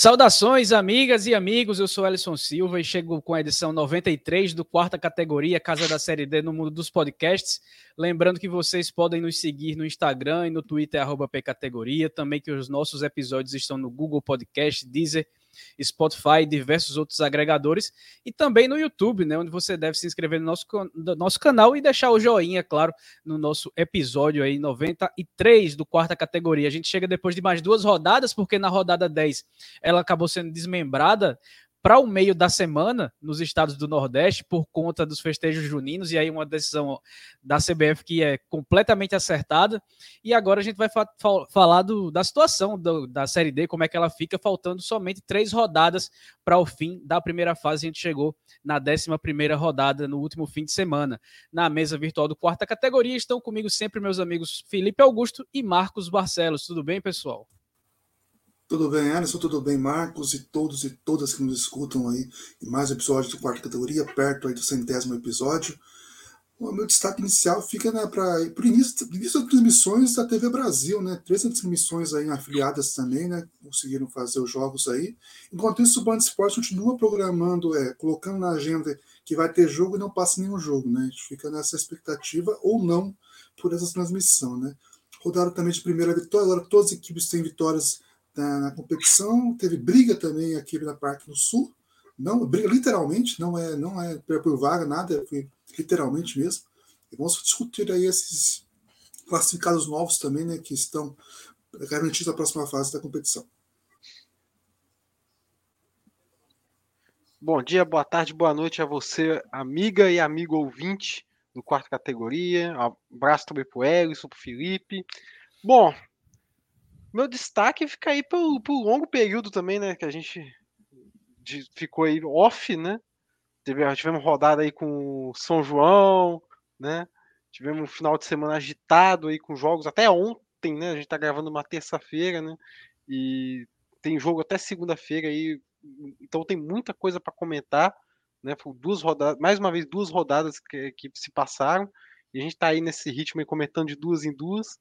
Saudações, amigas e amigos. Eu sou Alisson Silva e chego com a edição 93 do quarta categoria Casa da Série D no mundo dos podcasts. Lembrando que vocês podem nos seguir no Instagram e no Twitter, pcategoria. Também que os nossos episódios estão no Google Podcast, Deezer Spotify e diversos outros agregadores, e também no YouTube, né, onde você deve se inscrever no nosso, no nosso canal e deixar o joinha, claro, no nosso episódio aí 93 do quarta categoria. A gente chega depois de mais duas rodadas, porque na rodada 10 ela acabou sendo desmembrada para o meio da semana nos estados do Nordeste por conta dos festejos juninos, e aí uma decisão da CBF que é completamente acertada. E agora a gente vai fa falar do, da situação do, da Série D, como é que ela fica, faltando somente três rodadas para o fim da primeira fase. A gente chegou na 11 primeira rodada no último fim de semana. Na mesa virtual do quarta categoria estão comigo sempre meus amigos Felipe Augusto e Marcos Barcelos. Tudo bem, pessoal? Tudo bem, Alisson? Tudo bem, Marcos? E todos e todas que nos escutam aí em mais episódios do quarta categoria, perto aí do centésimo episódio. O meu destaque inicial fica né, para o início, início das transmissões da TV Brasil, né? Três transmissões aí afiliadas também, né? Conseguiram fazer os jogos aí. Enquanto isso, o Band Esportes continua programando, é, colocando na agenda que vai ter jogo e não passa nenhum jogo, né? A gente fica nessa expectativa ou não por essa transmissão, né? Rodaram também de primeira vitória, agora todas as equipes têm vitórias na, na, competição. Teve briga também aqui na parte do sul. Não, briga literalmente, não é, não é por vaga, nada, foi literalmente mesmo. E vamos discutir aí esses classificados novos também, né, que estão garantidos na próxima fase da competição. Bom dia, boa tarde, boa noite a você, amiga e amigo ouvinte do quarta categoria. Um abraço também para o Elison, para o Felipe. Bom, meu destaque fica aí pro, longo período também, né? Que a gente ficou aí off, né? Teve, tivemos rodada aí com São João, né? Tivemos um final de semana agitado aí com jogos até ontem, né? A gente tá gravando uma terça-feira, né? E tem jogo até segunda-feira aí, então tem muita coisa para comentar, né? Foi duas rodadas, mais uma vez duas rodadas que, que se passaram e a gente tá aí nesse ritmo aí comentando de duas em duas.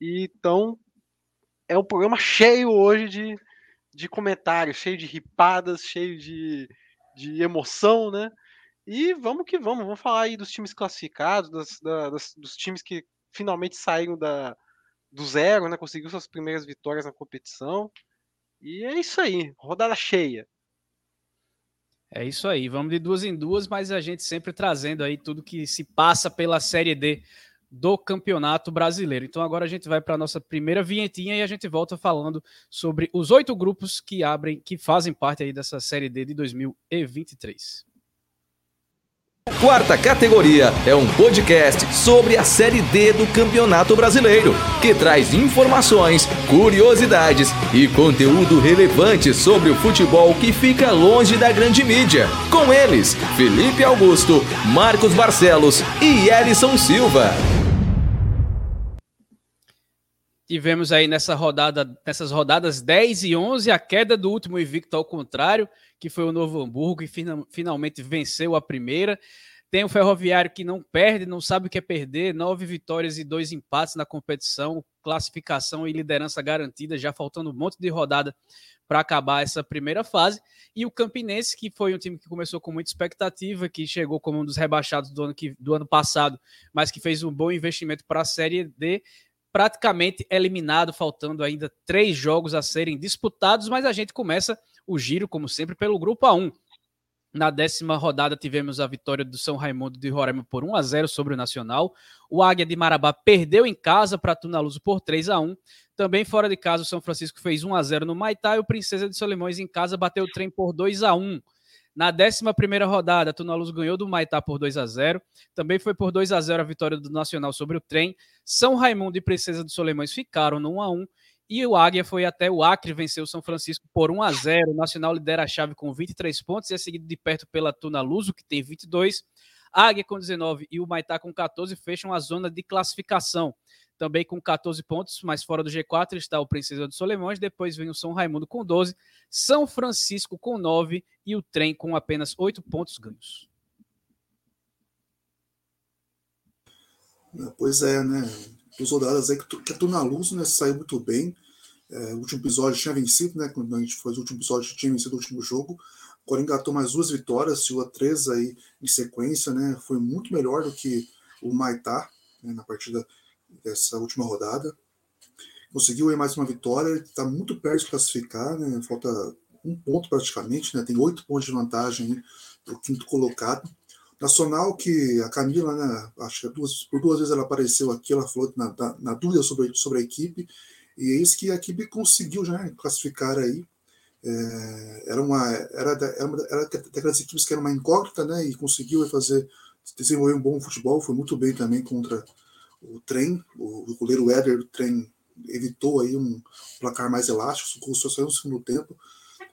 E então é um programa cheio hoje de, de comentários, cheio de ripadas, cheio de, de emoção, né? E vamos que vamos, vamos falar aí dos times classificados, das, das, dos times que finalmente saíram da, do zero, né? Conseguiu suas primeiras vitórias na competição. E é isso aí, rodada cheia. É isso aí, vamos de duas em duas, mas a gente sempre trazendo aí tudo que se passa pela Série D do Campeonato Brasileiro. Então agora a gente vai para a nossa primeira vinhetinha e a gente volta falando sobre os oito grupos que abrem, que fazem parte aí dessa Série D de 2023. Quarta Categoria é um podcast sobre a Série D do Campeonato Brasileiro, que traz informações, curiosidades e conteúdo relevante sobre o futebol que fica longe da grande mídia. Com eles, Felipe Augusto, Marcos Barcelos e Elison Silva. Tivemos aí nessa rodada, nessas rodadas 10 e 11 a queda do último invicto ao contrário, que foi o Novo Hamburgo, que finalmente venceu a primeira. Tem o Ferroviário que não perde, não sabe o que é perder, nove vitórias e dois empates na competição, classificação e liderança garantida, já faltando um monte de rodada para acabar essa primeira fase. E o Campinense, que foi um time que começou com muita expectativa, que chegou como um dos rebaixados do ano, que, do ano passado, mas que fez um bom investimento para a Série D, praticamente eliminado, faltando ainda três jogos a serem disputados, mas a gente começa o giro, como sempre, pelo grupo A1. Na décima rodada tivemos a vitória do São Raimundo de Roraima por 1 a 0 sobre o Nacional. O Águia de Marabá perdeu em casa para Tunaluso por 3 a 1. Também fora de casa o São Francisco fez 1 a 0 no Maitá e o Princesa de Solimões em casa bateu o trem por 2 a 1. Na 11 rodada, Tunaluso ganhou do Maitá por 2 a 0 Também foi por 2 a 0 a vitória do Nacional sobre o trem. São Raimundo e Princesa dos Solimões ficaram no 1 a 1 e o Águia foi até o Acre, venceu o São Francisco por 1 a 0 O Nacional lidera a chave com 23 pontos e é seguido de perto pela Tunaluso, que tem 22. Águia com 19 e o Maitá com 14 fecham a zona de classificação também com 14 pontos, mas fora do G4 está o Princesa dos Solimões, depois vem o São Raimundo com 12, São Francisco com 9 e o Trem com apenas 8 pontos ganhos. Pois é, né? Os rodadas aí que a Tuna Luz né, saiu muito bem, É, o último episódio tinha vencido, né? Quando a gente fez o último episódio, tinha vencido o último jogo. Agora engatou mais duas vitórias, a três aí em sequência, né? Foi muito melhor do que o Maitá né, na partida dessa última rodada. Conseguiu aí mais uma vitória, está muito perto de classificar, né? Falta um ponto praticamente, né? Tem oito pontos de vantagem para o quinto colocado. Nacional, que a Camila, né, acho que duas, por duas vezes ela apareceu aqui, ela falou na, na, na dúvida sobre, sobre a equipe, e é isso que a equipe conseguiu já né, classificar aí. É, era uma era, era, uma, era daquelas equipes que era uma incógnita, né, e conseguiu fazer desenvolver um bom futebol, foi muito bem também contra o trem, o, o goleiro Éder do trem evitou aí um placar mais elástico, só saiu no segundo tempo,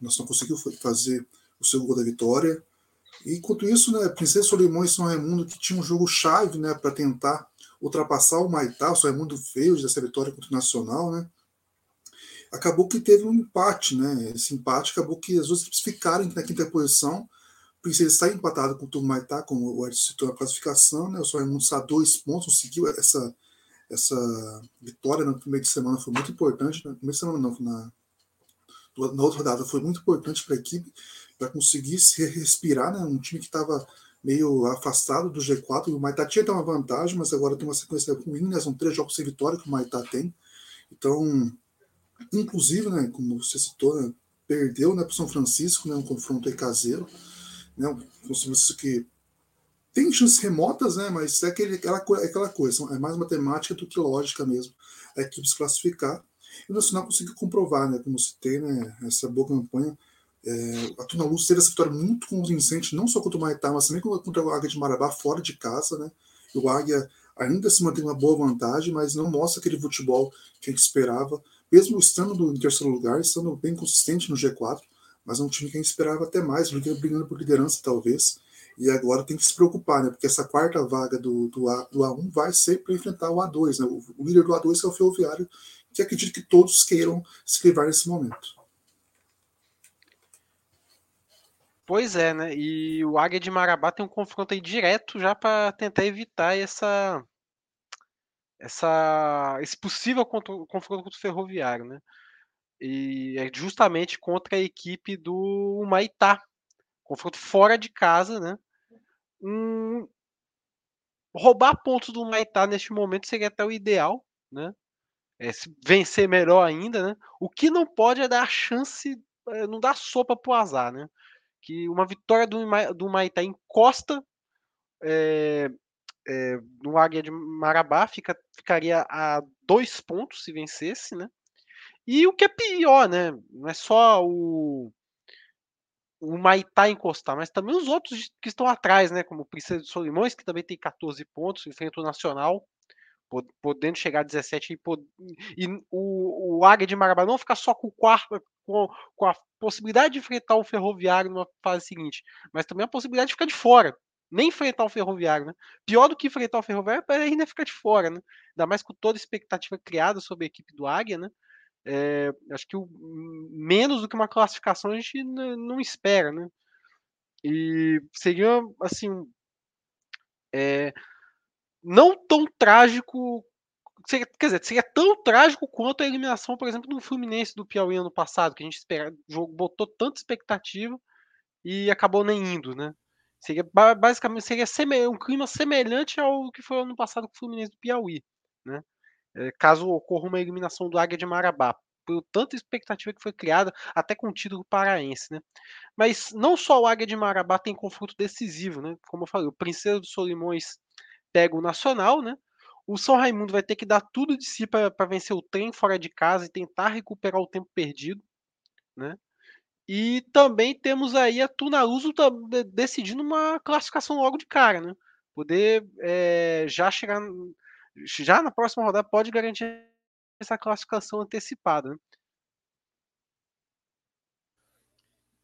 nós não conseguiu fazer o segundo gol da vitória. E enquanto isso, né, Princesa Solimões e São Raimundo, que tinha um jogo chave né, para tentar ultrapassar o Maitá, o São Raimundo fez dessa vitória contra o Nacional, né? Acabou que teve um empate, né? Esse empate acabou que as duas equipes ficaram na quinta posição. Princesa está empatado com o Maitá, como o Edson citou na classificação, né? O São Raimundo está a dois pontos, conseguiu essa, essa vitória no primeiro de semana, foi muito importante. Na primeira semana não, na, na outra rodada foi muito importante para a equipe, para conseguir se respirar, né? Um time que estava meio afastado do G4, o Maitá tinha uma vantagem, mas agora tem uma sequência ruim, né? São três jogos sem vitória que o Maitá tem. Então, inclusive, né, como você citou, né, perdeu né, para o São Francisco, né, um confronto aí caseiro, né, um que tem chances remotas, né, mas é aquele, aquela, aquela coisa, é mais matemática do que lógica mesmo, a equipe se classificar. E o Nacional conseguiu comprovar, né, como citei, né, essa boa campanha. É, a Tuna Luz teve essa vitória muito convincente, não só contra o Maitá, mas também contra o Águia de Marabá, fora de casa. Né? E o Águia ainda se mantém uma boa vantagem, mas não mostra aquele futebol que a gente esperava, mesmo estando em terceiro lugar, estando bem consistente no G4, mas é um time que a gente esperava até mais, brigando por liderança, talvez. E agora tem que se preocupar, né? Porque essa quarta vaga do, do, A, do A1 vai ser para enfrentar o A2, né? O, o líder do A2 é o Ferroviário, que acredito que todos queiram se livrar nesse momento. Pois é, né? E o Águia de Marabá tem um confronto aí direto já para tentar evitar essa, essa, esse possível confronto contra o Ferroviário, né? E é justamente contra a equipe do Maitá, confronto fora de casa, né? Um, roubar pontos do Maitá neste momento seria até o ideal, né? é, vencer melhor ainda, né? O que não pode é dar chance, é, não dar sopa pro azar, né? Que uma vitória do, do Maitá encosta é, é, no Águia de Marabá, fica, ficaria a dois pontos se vencesse, né? E o que é pior, né? Não é só o, o Maitá encostar, mas também os outros que estão atrás, né? Como o Princesa de Solimões, que também tem 14 pontos, enfrenta o Nacional podendo chegar a 17 e, e o, o Águia de Marabá não ficar só com o quarto, com, com, a possibilidade de enfrentar o Ferroviário numa fase seguinte, mas também a possibilidade de ficar de fora, nem enfrentar o Ferroviário, né? Pior do que enfrentar o Ferroviário é ainda ficar de fora, né? Ainda mais com toda a expectativa criada sobre a equipe do Águia, né? É, acho que o, menos do que uma classificação a gente não espera, né? E seria assim, é, não tão trágico. Seria, quer dizer, seria tão trágico quanto a eliminação, por exemplo, do Fluminense do Piauí ano passado, que a gente espera, jogo botou tanta expectativa e acabou nem indo, né? Seria basicamente seria um clima semelhante ao que foi ano passado com o Fluminense do Piauí, né? É, caso ocorra uma eliminação do Águia de Marabá, por tanta expectativa que foi criada, até com o título paraense, né? Mas não só o Águia de Marabá tem confronto decisivo, né? Como eu falei, o Princesa dos Solimões pega o Nacional, né? O São Raimundo vai ter que dar tudo de si para vencer o trem fora de casa e tentar recuperar o tempo perdido, né? E também temos aí a Tunaluso decidindo uma classificação logo de cara, né? Poder é, já chegar já na próxima rodada pode garantir essa classificação antecipada. Né?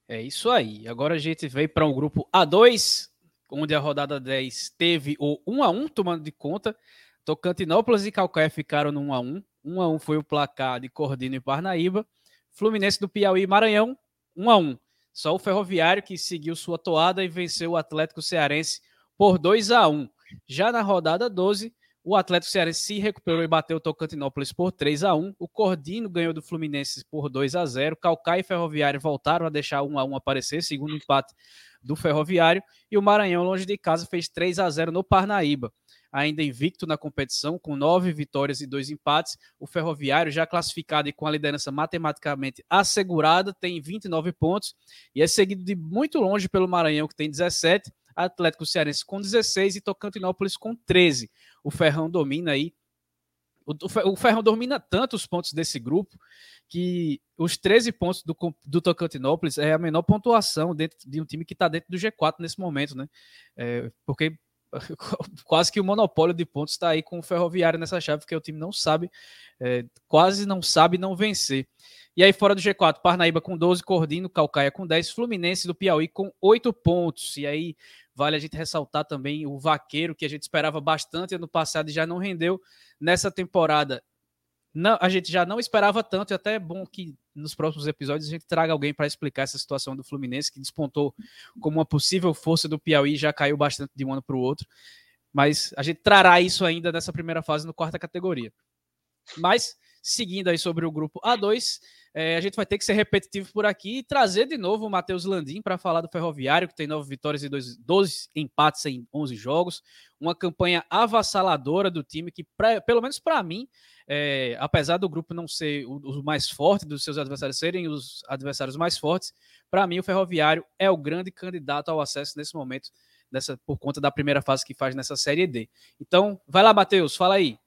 É isso aí. Agora a gente veio para um grupo A2, onde a rodada 10 teve o 1 a 1 tomando de conta. Tocantinópolis e Calcaia ficaram no 1 a 1 1 a 1 foi o placar de Cordino e Parnaíba. Fluminense do Piauí e Maranhão, 1 a 1 Só o Ferroviário que seguiu sua toada e venceu o Atlético Cearense por 2 a 1 Já na rodada 12, O Atlético Cearense se recuperou e bateu o Tocantinópolis por 3 a 1 O Cordino ganhou do Fluminense por 2 a 0 Calcaia e Ferroviário voltaram a deixar 1 a 1 aparecer, segundo empate do Ferroviário. E o Maranhão, longe de casa, fez 3 a 0 no Parnaíba. Ainda invicto na competição, com nove vitórias e dois empates. O Ferroviário, já classificado e com a liderança matematicamente assegurada, tem 29 pontos e é seguido de muito longe pelo Maranhão, que tem 17 Atlético Cearense com 16 e Tocantinópolis com 13. O Ferrão domina aí. O, Ferrão domina tanto os pontos desse grupo que os 13 pontos do, do Tocantinópolis é a menor pontuação dentro de um time que está dentro do G4 nesse momento, né? É, porque quase que o monopólio de pontos está aí com o Ferroviário nessa chave, porque o time não sabe, é, quase não sabe não vencer. E aí, fora do G4, Parnaíba com 12, Cordino, Calcaia com 10, Fluminense do Piauí com 8 pontos. E aí, vale a gente ressaltar também o Vaqueiro, que a gente esperava bastante ano passado e já não rendeu nessa temporada. Não, a gente já não esperava tanto, e até é bom que nos próximos episódios a gente traga alguém para explicar essa situação do Fluminense, que despontou como uma possível força do Piauí, já caiu bastante de um ano para o outro. Mas a gente trará isso ainda nessa primeira fase, no quarta categoria. Mas, seguindo aí sobre o grupo A2, é, a gente vai ter que ser repetitivo por aqui e trazer de novo o Matheus Landim para falar do Ferroviário, que tem nove vitórias e dois, 12 empates em 11 jogos. Uma campanha avassaladora do time que, pra, pelo menos para mim, é, apesar do grupo não ser o, o, mais forte, dos seus adversários serem os adversários mais fortes, para mim o Ferroviário é o grande candidato ao acesso nesse momento, nessa, por conta da primeira fase que faz nessa Série D. Então, vai lá, Matheus, fala aí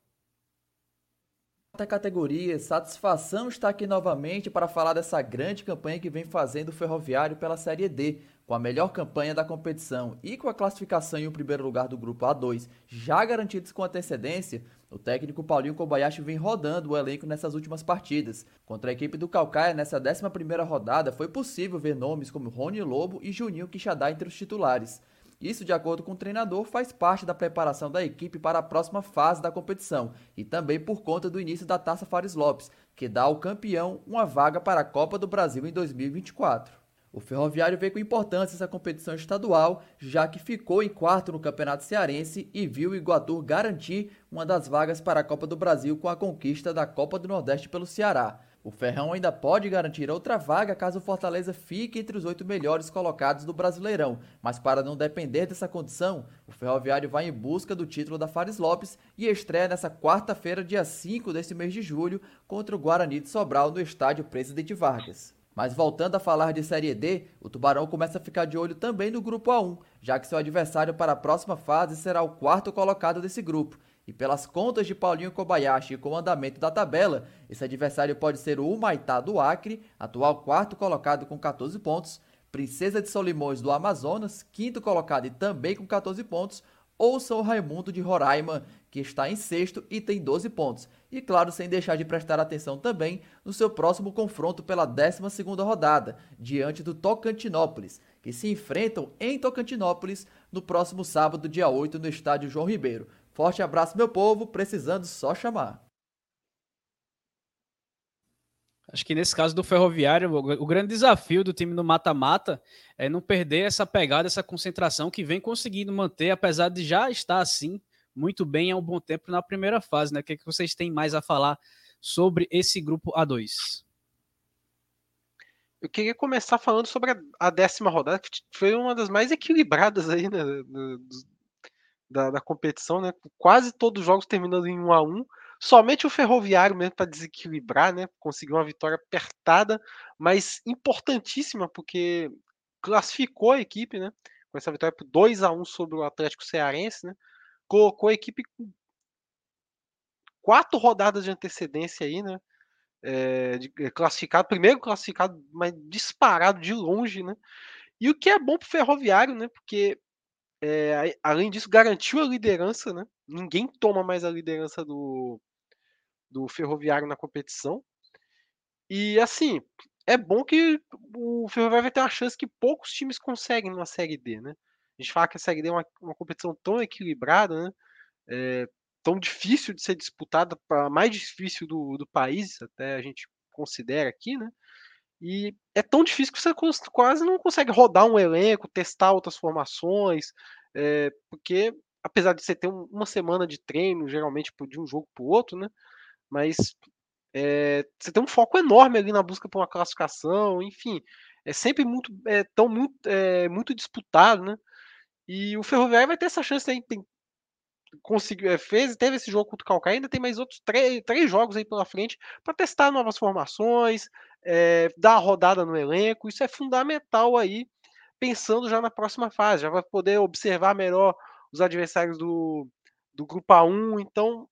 categoria, satisfação estar aqui novamente para falar dessa grande campanha que vem fazendo o Ferroviário pela Série D, com a melhor campanha da competição e com a classificação em um primeiro lugar do grupo A2 já garantidos com antecedência, o técnico Paulinho Kobayashi vem rodando o elenco nessas últimas partidas. Contra a equipe do Calcaia, nessa 11ª rodada, foi possível ver nomes como Rony Lobo e Juninho Quixadá entre os titulares. Isso, de acordo com o treinador, faz parte da preparação da equipe para a próxima fase da competição e também por conta do início da Taça Fares Lopes, que dá ao campeão uma vaga para a Copa do Brasil em 2024. O Ferroviário veio com importância essa competição estadual, já que ficou em quarto no Campeonato Cearense e viu o Iguatu garantir uma das vagas para a Copa do Brasil com a conquista da Copa do Nordeste pelo Ceará. O Ferrão ainda pode garantir outra vaga caso o Fortaleza fique entre os oito melhores colocados do Brasileirão, mas para não depender dessa condição, o Ferroviário vai em busca do título da Fares Lopes e estreia nessa quarta-feira, dia 5 deste mês de julho, contra o Guarani de Sobral no estádio Presidente Vargas. Mas voltando a falar de Série D, o Tubarão começa a ficar de olho também no grupo A1, já que seu adversário para a próxima fase será o quarto colocado desse grupo, e pelas contas de Paulinho Kobayashi e com o andamento da tabela, esse adversário pode ser o Humaitá do Acre, atual quarto colocado com 14 pontos, Princesa de Solimões do Amazonas, quinto colocado e também com 14 pontos, ou São Raimundo de Roraima, que está em sexto e tem 12 pontos. E claro, sem deixar de prestar atenção também no seu próximo confronto pela 12ª rodada, diante do Tocantinópolis, que se enfrentam em Tocantinópolis no próximo sábado, dia 8, no estádio João Ribeiro. Forte abraço, meu povo, precisando só chamar. Acho que nesse caso do Ferroviário, o grande desafio do time no mata-mata é não perder essa pegada, essa concentração que vem conseguindo manter, apesar de já estar assim muito bem há um bom tempo na primeira fase, né? O que, é que vocês têm mais a falar sobre esse grupo A2? Eu queria começar falando sobre a, décima rodada, que foi uma das mais equilibradas aí né, da, da competição, né? Quase todos os jogos terminando em 1 a 1 Somente o Ferroviário mesmo para desequilibrar, né? Conseguiu uma vitória apertada, mas importantíssima, porque classificou a equipe, né? Com essa vitória por 2 a 1 sobre o Atlético Cearense, né? Colocou a equipe com quatro rodadas de antecedência aí, né? É, de, é, classificado, primeiro classificado, mas disparado de longe, né? E o que é bom para o Ferroviário, né? Porque é, além disso, garantiu a liderança, né? Ninguém toma mais a liderança do, do Ferroviário na competição. E assim, é bom que o Ferroviário vai ter uma chance que poucos times conseguem na Série D, né? A gente fala que a Série D é uma, uma competição tão equilibrada, né? É, tão difícil de ser disputada, a mais difícil do, do país, até a gente considera aqui, né? E é tão difícil que você quase não consegue rodar um elenco, testar outras formações, é, porque apesar de você ter um, uma semana de treino, geralmente de um jogo para o outro, né? Mas é, você tem um foco enorme ali na busca por uma classificação, enfim, é sempre muito, é, tão muito, é, muito disputado, né? E o Ferroviário vai ter essa chance aí, tem, conseguiu, é, fez, teve esse jogo contra o Calcaia, ainda tem mais outros três, jogos aí pela frente para testar novas formações, é, dar rodada no elenco, isso é fundamental aí, pensando já na próxima fase, já vai poder observar melhor os adversários do, do grupo A1, então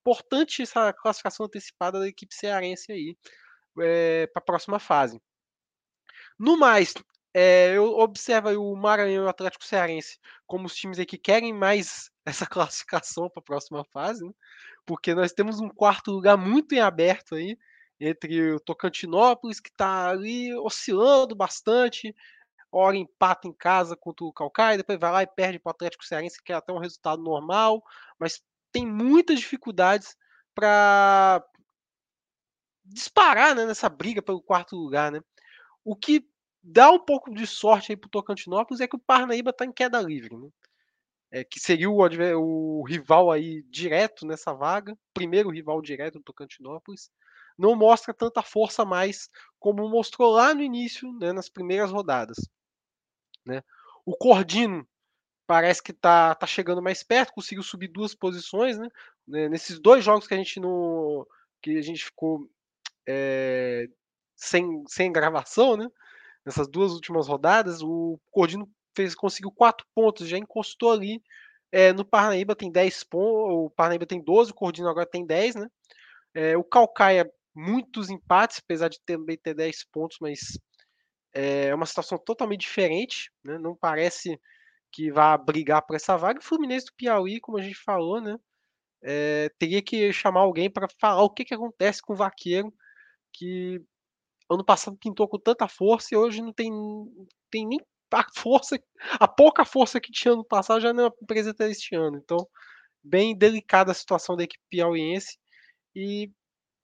importante essa classificação antecipada da equipe cearense aí é, para a próxima fase. No mais, é, eu observo o Maranhão e o Atlético Cearense como os times que querem mais essa classificação para a próxima fase, né? porque nós temos um quarto lugar muito em aberto aí, entre o Tocantinópolis, que está ali oscilando bastante, hora empata em casa contra o Calcaia, depois vai lá e perde para o Atlético Cearense, que é até um resultado normal, mas tem muitas dificuldades para disparar né, nessa briga pelo quarto lugar. Né? O que dá um pouco de sorte aí para o Tocantinópolis é que o Parnaíba está em queda livre. Né? É, que seria o, o, rival aí direto nessa vaga, primeiro rival direto do Tocantinópolis, não mostra tanta força mais como mostrou lá no início, né, nas primeiras rodadas. Né? O Cordino parece que tá, tá chegando mais perto, conseguiu subir duas posições, né? né nesses dois jogos que a gente não. que a gente ficou é, sem, sem gravação, né? Nessas duas últimas rodadas, o Cordino fez, conseguiu quatro pontos, já encostou ali. É, no Parnaíba tem 10 pontos, o Parnaíba tem 12, o Cordino agora tem 10, né? É, o Calcaia, muitos empates, apesar de também ter 10 pontos, mas é uma situação totalmente diferente, né? Não parece que vá brigar por essa vaga. O Fluminense do Piauí, como a gente falou, né? É, teria que chamar alguém para falar o que, que acontece com o Vaqueiro, que ano passado pintou com tanta força e hoje não tem, tem nem a força, a pouca força que tinha ano passado já não apresenta este ano. Então, bem delicada a situação da equipe piauiense e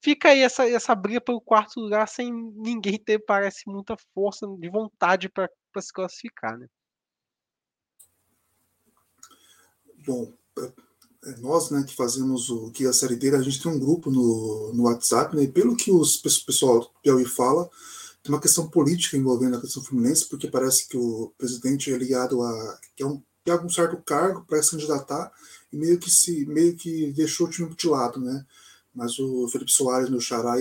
fica aí essa, essa briga pelo quarto lugar sem ninguém ter, parece, muita força de vontade para se classificar, né? Bom, é, é nós, né, que fazemos o que a série dele, a gente tem um grupo no, no WhatsApp, né, e pelo que os pessoal do Piauí fala, uma questão política envolvendo a questão fluminense, porque parece que o presidente é ligado a que é um, tem algum certo cargo para se candidatar e meio que se meio que deixou o time mutilado, né? Mas o Felipe Soares, meu xará,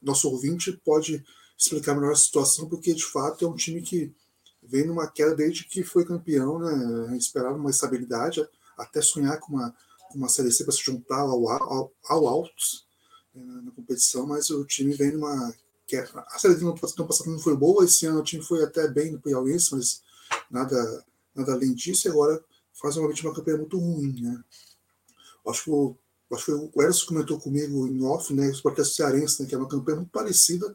nosso ouvinte, pode explicar melhor a situação, porque de fato é um time que vem numa queda desde que foi campeão, né? Esperava uma estabilidade até sonhar com uma, com uma Série C para se juntar ao, ao, ao Altos né, na competição, mas o time vem numa. Que a Série D no ano passado não foi boa, esse ano o time foi até bem no Piauiense, mas nada, nada além disso, e agora faz uma, uma campanha muito ruim. Né? Acho que o, acho que o Eros comentou comigo em off, né, o Esporte Cearense, né, que é uma campanha muito parecida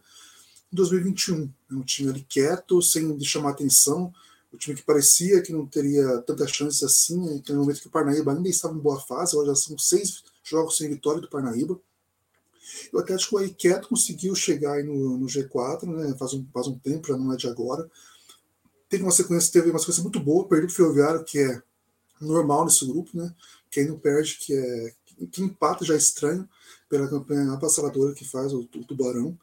em 2021. É um time ali quieto, sem chamar atenção, o time que parecia que não teria tantas chances assim, né, no momento que o Parnaíba ainda estava em boa fase, agora já são seis jogos sem vitória do Parnaíba. O Atlético aí quieto conseguiu chegar aí no, no G4, né, faz, um, faz um tempo, já não é de agora. Teve uma sequência, teve uma sequência muito boa, perdeu o Ferroviário, que é normal nesse grupo, né? Quem não perde, que é que empata já é estranho pela campanha avassaladora que faz o, o Tubarão.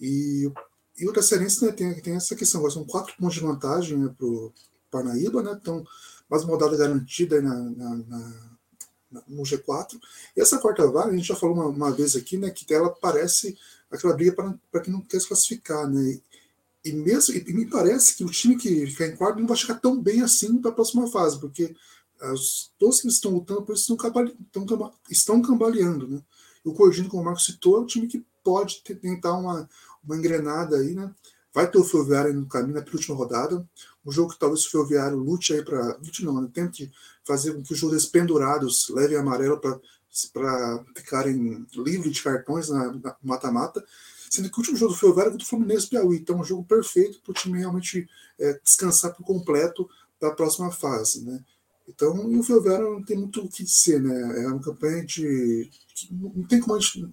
E e o Cearense né, tem, tem essa questão, agora são quatro pontos de vantagem né, para o Parnaíba, né? Então, mais uma rodada garantida na, na, na, no G4. E essa quarta vaga, a gente já falou uma, uma vez aqui, né? Que ela parece aquela briga para quem não quer se classificar, né? E, mesmo, e me parece que o time que ficar em quarto não vai chegar tão bem assim para a próxima fase, porque as, todos que estão lutando por isso estão, estão, estão cambaleando, né? E o Cordino, como o Marcos citou, é um time que pode tentar uma, uma engrenada aí, né? Vai ter o Ferroviário no caminho na penúltima rodada. Um jogo que talvez o Ferroviário lute aí para. Lute não, né? Tente fazer com que os jogadores pendurados levem amarelo para ficarem livres de cartões na mata-mata. Sendo que o último jogo do Ferroviário é contra o Fluminense Piauí. Então, é um jogo perfeito para o time realmente é, descansar por completo para a próxima fase, né? Então, o Ferroviário não tem muito o que dizer, né? É uma campanha de. Não tem como a gente.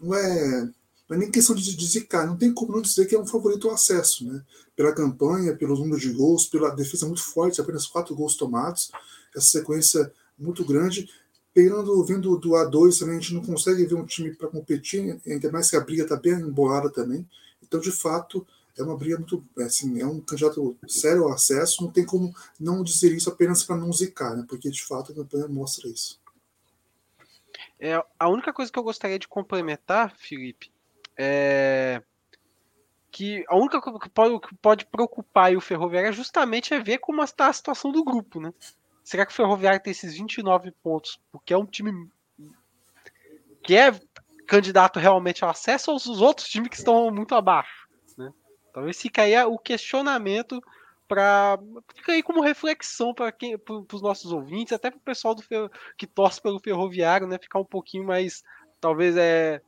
Não é Não é nem questão de, zicar, não tem como não dizer que é um favorito ao acesso, né? Pela campanha, pelos números de gols, pela defesa muito forte, apenas quatro gols tomados, essa sequência muito grande. Pegando, vendo do A2 também, a gente não consegue ver um time para competir, ainda mais que a briga está bem embolada também. Então, de fato, é uma briga muito. Assim, é um candidato sério ao acesso, não tem como não dizer isso apenas para não zicar, né? Porque de fato a campanha mostra isso. É, a única coisa que eu gostaria de complementar, Felipe, é que a única coisa que pode, que pode preocupar o Ferroviário é justamente é ver como está a situação do grupo, né? Será que o Ferroviário tem esses 29 pontos porque é um time que é candidato realmente ao acesso ou os outros times que estão muito abaixo? Né? Talvez fique aí o questionamento para fica aí como reflexão para quem para os nossos ouvintes, até para o pessoal do que torce pelo ferroviário, né, ficar um pouquinho mais talvez é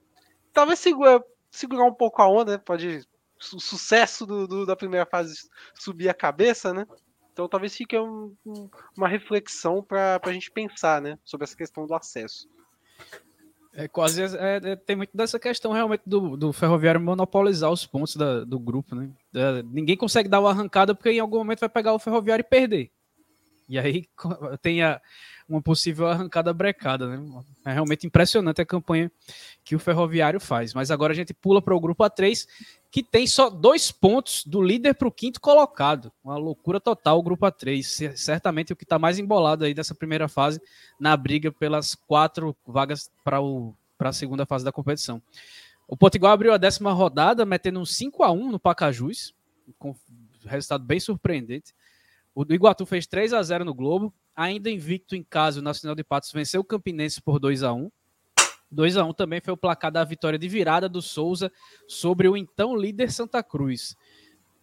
talvez segura, segurar um pouco a onda, né? pode o sucesso do, do, da primeira fase subir a cabeça, né? Então talvez fique um, um, uma reflexão para a gente pensar, né, sobre essa questão do acesso. É quase é, é, tem muito dessa questão realmente do, do ferroviário monopolizar os pontos da, do grupo, né? É, ninguém consegue dar uma arrancada porque em algum momento vai pegar o ferroviário e perder. E aí tem a, uma possível arrancada brecada, né? É realmente impressionante a campanha que o Ferroviário faz. Mas agora a gente pula para o grupo A3, que tem só dois pontos do líder para o quinto colocado. Uma loucura total o grupo A3. Certamente o que está mais embolado aí dessa primeira fase na briga pelas quatro vagas para a segunda fase da competição. O Potiguar abriu a décima rodada, metendo um 5 a 1 no Pacajus, com resultado bem surpreendente. O Iguatu fez 3 a 0 no Globo. Ainda invicto em casa, o Nacional de Patos venceu o Campinense por 2 a 1 2 a 1 também foi o placar da vitória de virada do Souza sobre o então líder Santa Cruz.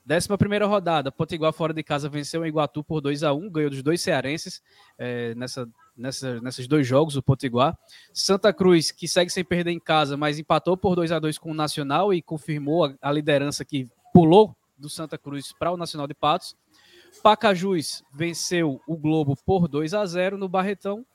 11 rodada, Potiguar fora de casa venceu o Iguatu por 2 a 1 ganhou dos dois cearenses é, nessa, nessa, nesses dois jogos, o Potiguar. Santa Cruz, que segue sem perder em casa, mas empatou por 2 a 2 com o Nacional e confirmou a, a liderança que pulou do Santa Cruz para o Nacional de Patos. Pacajus venceu o Globo por 2 a 0 no Barretão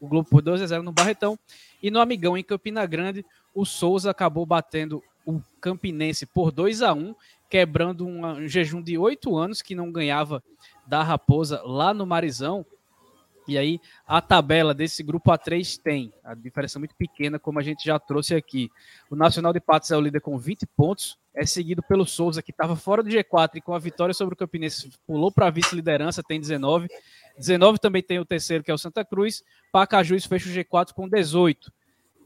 o Globo por 2 a 0 no Barretão. E no Amigão, em Campina Grande, o Souza acabou batendo o Campinense por 2 a 1 quebrando um jejum de oito anos que não ganhava da Raposa lá no Marizão. E aí a tabela desse grupo A3 tem a diferença muito pequena, como a gente já trouxe aqui. O Nacional de Patos é o líder com 20 pontos, é seguido pelo Souza, que estava fora do G4 e com a vitória sobre o Campinense pulou para a vice-liderança, tem 19. 19 também tem o terceiro, que é o Santa Cruz. Pacajus fecha o G4 com 18.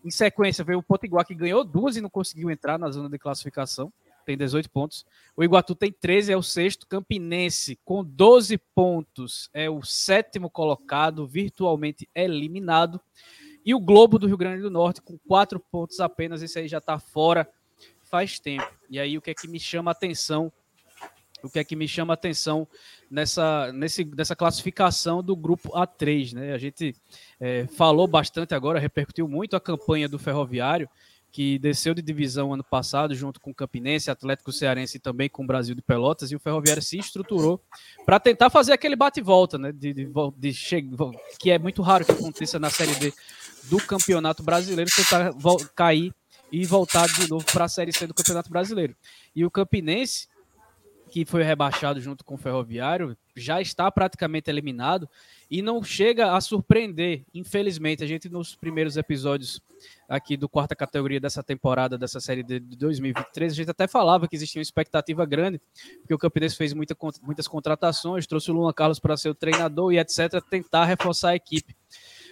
Em sequência, veio o Potiguar, que ganhou duas e não conseguiu entrar na zona de classificação. Tem 18 pontos. O Iguatu tem 13, é o sexto. Campinense, com 12 pontos, é o sétimo colocado, virtualmente eliminado. E o Globo do Rio Grande do Norte, com quatro pontos apenas, esse aí já está fora faz tempo. E aí, o que é que me chama a atenção o que é que me chama a atenção nessa, nesse, nessa classificação do grupo A3. Né? A gente é, falou bastante agora, repercutiu muito a campanha do Ferroviário, que desceu de divisão ano passado, junto com o Campinense, Atlético Cearense e também com o Brasil de Pelotas, e o Ferroviário se estruturou para tentar fazer aquele bate-volta, né? De, de, de que é muito raro que aconteça na Série D do Campeonato Brasileiro, tentar cair e voltar de novo para a Série C do Campeonato Brasileiro. E o Campinense que foi rebaixado junto com o Ferroviário, já está praticamente eliminado e não chega a surpreender, infelizmente. A gente, nos primeiros episódios aqui do quarta categoria dessa temporada, dessa série de 2023, a gente até falava que existia uma expectativa grande, porque o Campinense fez muita, muitas contratações, trouxe o Luan Carlos para ser o treinador e etc., tentar reforçar a equipe.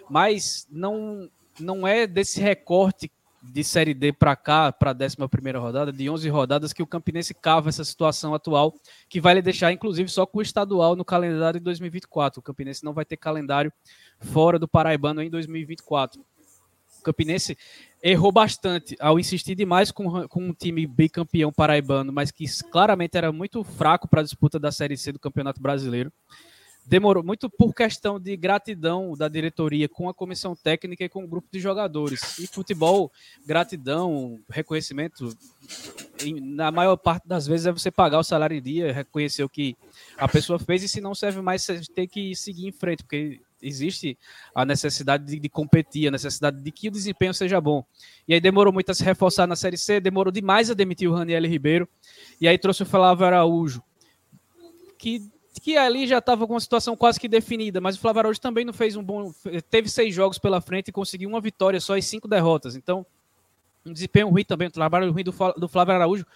Mas não, não é desse recorte de Série D para cá, para a 11 rodada, de 11 rodadas, que o Campinense cava essa situação atual, que vai lhe deixar, inclusive, só com o estadual no calendário de 2024. O Campinense não vai ter calendário fora do Paraibano em 2024. O Campinense errou bastante ao insistir demais com, com um time bicampeão paraibano, mas que claramente era muito fraco para a disputa da Série C do Campeonato Brasileiro demorou muito por questão de gratidão da diretoria com a comissão técnica e com o grupo de jogadores. E futebol, gratidão, reconhecimento, na maior parte das vezes é você pagar o salário em dia, reconhecer o que a pessoa fez e se não serve mais, você tem que seguir em frente, porque existe a necessidade de, de, competir, a necessidade de que o desempenho seja bom. E aí demorou muito a se reforçar na Série C, demorou demais a demitir o Raniel Ribeiro, e aí trouxe o Flávio Araújo, que, que ali já estava com uma situação quase que definida, mas o Flávio Araújo também não fez um bom. Teve seis jogos pela frente e conseguiu uma vitória só e cinco derrotas. Então, um desempenho ruim também, um trabalho ruim do, do Flávio Araújo,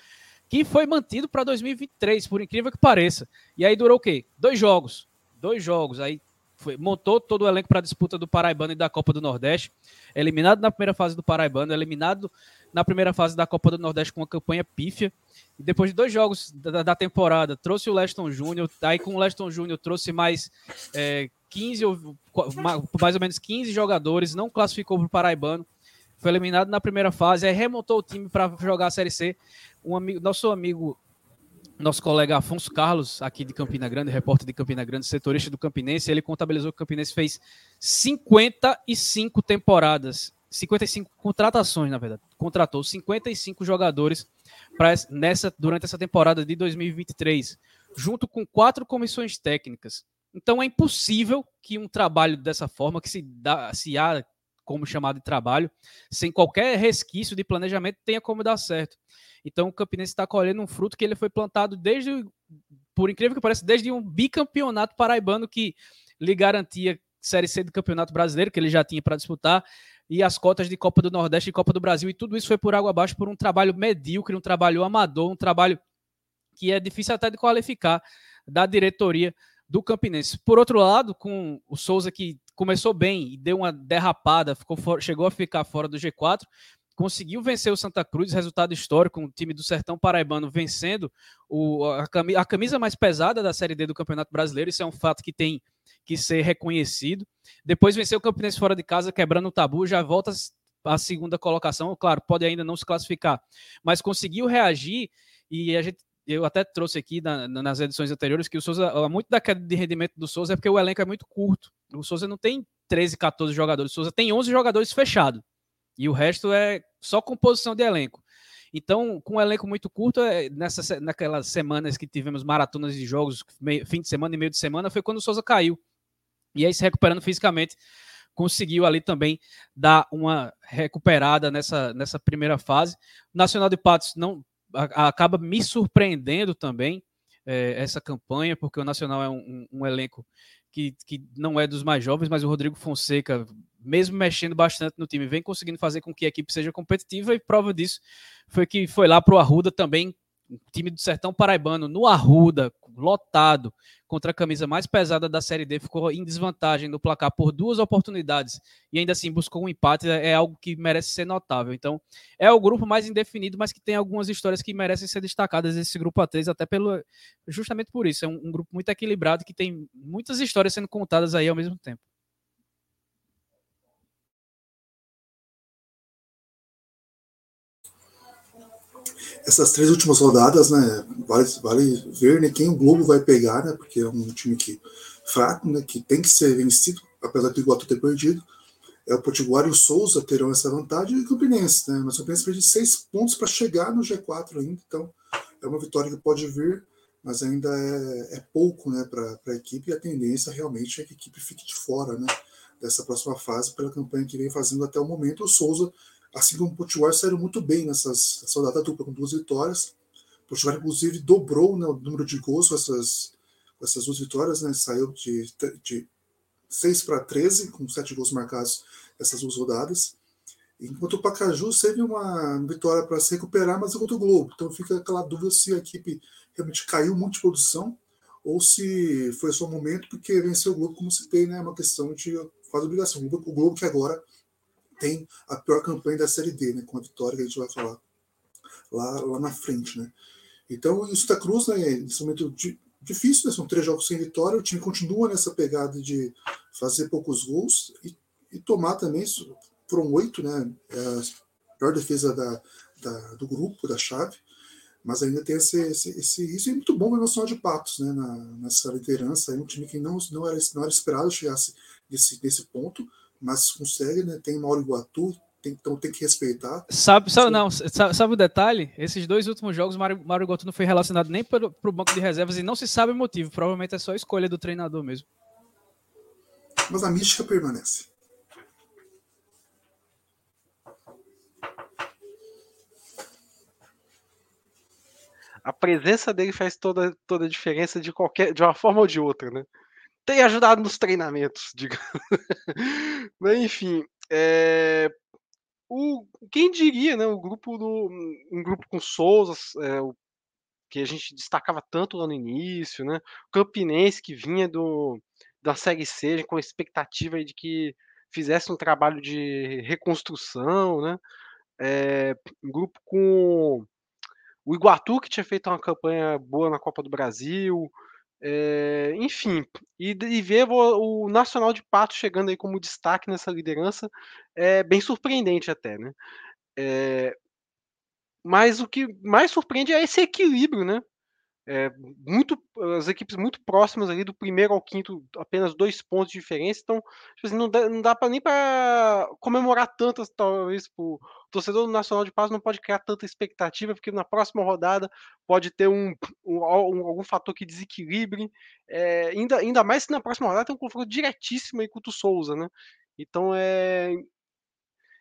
que foi mantido para 2023, por incrível que pareça. E aí durou o quê? Dois jogos. Dois jogos. Aí foi, montou todo o elenco para a disputa do Paraibano e da Copa do Nordeste. Eliminado na primeira fase do Paraibano, eliminado na primeira fase da Copa do Nordeste com uma campanha pífia. E depois de dois jogos da, da temporada, trouxe o Leston Júnior. Aí com o Leston Júnior trouxe mais é, 15, mais ou menos 15 jogadores, não classificou para o Paraibano. Foi eliminado na primeira fase, aí remontou o time para jogar a Série C. Um amigo, nosso amigo nosso colega Afonso Carlos, aqui de Campina Grande, repórter de Campina Grande, setorista do Campinense, ele contabilizou que o Campinense fez 55 temporadas, 55 contratações, na verdade. Contratou 55 jogadores para nessa durante essa temporada de 2023, junto com quatro comissões técnicas. Então é impossível que um trabalho dessa forma, que se dá, se há como chamado de trabalho, sem qualquer resquício de planejamento, tenha como dar certo. Então o Campinense está colhendo um fruto que ele foi plantado desde, por incrível que pareça, desde um bicampeonato paraibano que lhe garantia Série C do Campeonato Brasileiro, que ele já tinha para disputar, e as cotas de Copa do Nordeste e Copa do Brasil, e tudo isso foi por água abaixo por um trabalho medíocre, um trabalho amador, um trabalho que é difícil até de qualificar da diretoria do Campinense. Por outro lado, com o Souza que começou bem e deu uma derrapada, ficou chegou a ficar fora do G4, conseguiu vencer o Santa Cruz, resultado histórico, um time do Sertão Paraibano vencendo o, a, camisa, a, camisa mais pesada da Série D do Campeonato Brasileiro, isso é um fato que tem que ser reconhecido. Depois venceu o Campinense fora de casa, quebrando o tabu, já volta à segunda colocação, claro, pode ainda não se classificar, mas conseguiu reagir e a gente eu até trouxe aqui na, nas edições anteriores que o Souza, muito da queda de rendimento do Souza é porque o elenco é muito curto. O Souza não tem 13, 14 jogadores, o Souza tem 11 jogadores fechados. E o resto é só composição de elenco. Então, com um elenco muito curto, é, nessa, naquelas semanas que tivemos maratonas de jogos, meio, fim de semana e meio de semana, foi quando o Souza caiu. E aí, se recuperando fisicamente, conseguiu ali também dar uma recuperada nessa, nessa primeira fase. O Nacional de Patos não acaba me surpreendendo também é, essa campanha, porque o Nacional é um, um, um elenco que, que não é dos mais jovens, mas o Rodrigo Fonseca, mesmo mexendo bastante no time, vem conseguindo fazer com que a equipe seja competitiva e prova disso foi que foi lá para o Arruda também o time do Sertão Paraibano no Arruda, lotado, contra a camisa mais pesada da Série D, ficou em desvantagem no placar por duas oportunidades e ainda assim buscou um empate, é algo que merece ser notável. Então, é o grupo mais indefinido, mas que tem algumas histórias que merecem ser destacadas esse grupo A3, até pelo justamente por isso. É um, um grupo muito equilibrado que tem muitas histórias sendo contadas aí ao mesmo tempo. Essas três últimas rodadas, né, vale, vale ver né, quem o Globo vai pegar, né, porque é um time que fraco, né, que tem que ser vencido, apesar do Iguatu ter perdido. É o Potiguar e o Souza terão essa vantagem e o Campinense, né, mas o Campinense perde seis pontos para chegar no G4 ainda, então é uma vitória que pode vir, mas ainda é, é pouco, né, para a equipe e a tendência realmente é que a equipe fique de fora, né, dessa próxima fase pela campanha que vem fazendo até o momento. O Souza assim como o Potiguar saíram muito bem nessas, nessa rodada dupla, com duas vitórias. O Potiguar, inclusive, dobrou né, o número de gols com essas, com essas duas vitórias, né, saiu de, de 6 para 13, com sete gols marcados nessas duas rodadas. Enquanto o Pacaju teve uma vitória para se recuperar, mas é contra o Globo. Então fica aquela dúvida se a equipe realmente caiu muito de produção ou se foi só um momento porque venceu o Globo, como se tem, né? Uma questão de faz obrigação. O Globo que agora tem a pior campanha da Série D, né, com a vitória que a gente vai falar lá, lá na frente. Né. Então, o Santa Cruz, né, nesse momento difícil, né, são três jogos sem vitória, o time continua nessa pegada de fazer poucos gols e, e tomar também, foram oito, né, é a pior defesa da, da, do grupo, da chave, mas ainda tem esse, esse, esse isso é muito bom o Nacional de Patos, né, na, nessa liderança, é um time que não, não, era, não era esperado chegasse nesse, nesse ponto, mas consegue, né? Tem Mauro Iguatu, tem, então tem que respeitar. Sabe, sabe, não, sabe, sabe, o detalhe? Esses dois últimos jogos, Mauro, Mauro Iguatu não foi relacionado nem para o banco de reservas e não se sabe o motivo. Provavelmente é só a escolha do treinador mesmo. Mas a mística permanece. A presença dele faz toda, toda a diferença de qualquer, de uma forma ou de outra, né? Tem ajudado nos treinamentos, diga. Mas enfim, é, o, quem diria, né? O grupo do, um grupo com Souza, é, o, que a gente destacava tanto lá no início, né? O Campinense que vinha do, da Série C com a expectativa de que fizesse um trabalho de reconstrução, né? É, um grupo com o Iguatu, que tinha feito uma campanha boa na Copa do Brasil, é, enfim, e, e, ver o, o, Nacional de Pato chegando aí como destaque nessa liderança é bem surpreendente até, né? É, mas o que mais surpreende é esse equilíbrio, né? É, muito, as equipes muito próximas ali do primeiro ao quinto, apenas dois pontos de diferença, então tipo assim, não dá, não dá pra, nem para comemorar tantas, talvez, o torcedor do Nacional de Paz não pode criar tanta expectativa, porque na próxima rodada pode ter um, um, um algum fator que desequilibre, é, ainda, ainda mais se na próxima rodada tem um confronto diretíssimo aí com o Souza, né? Então é.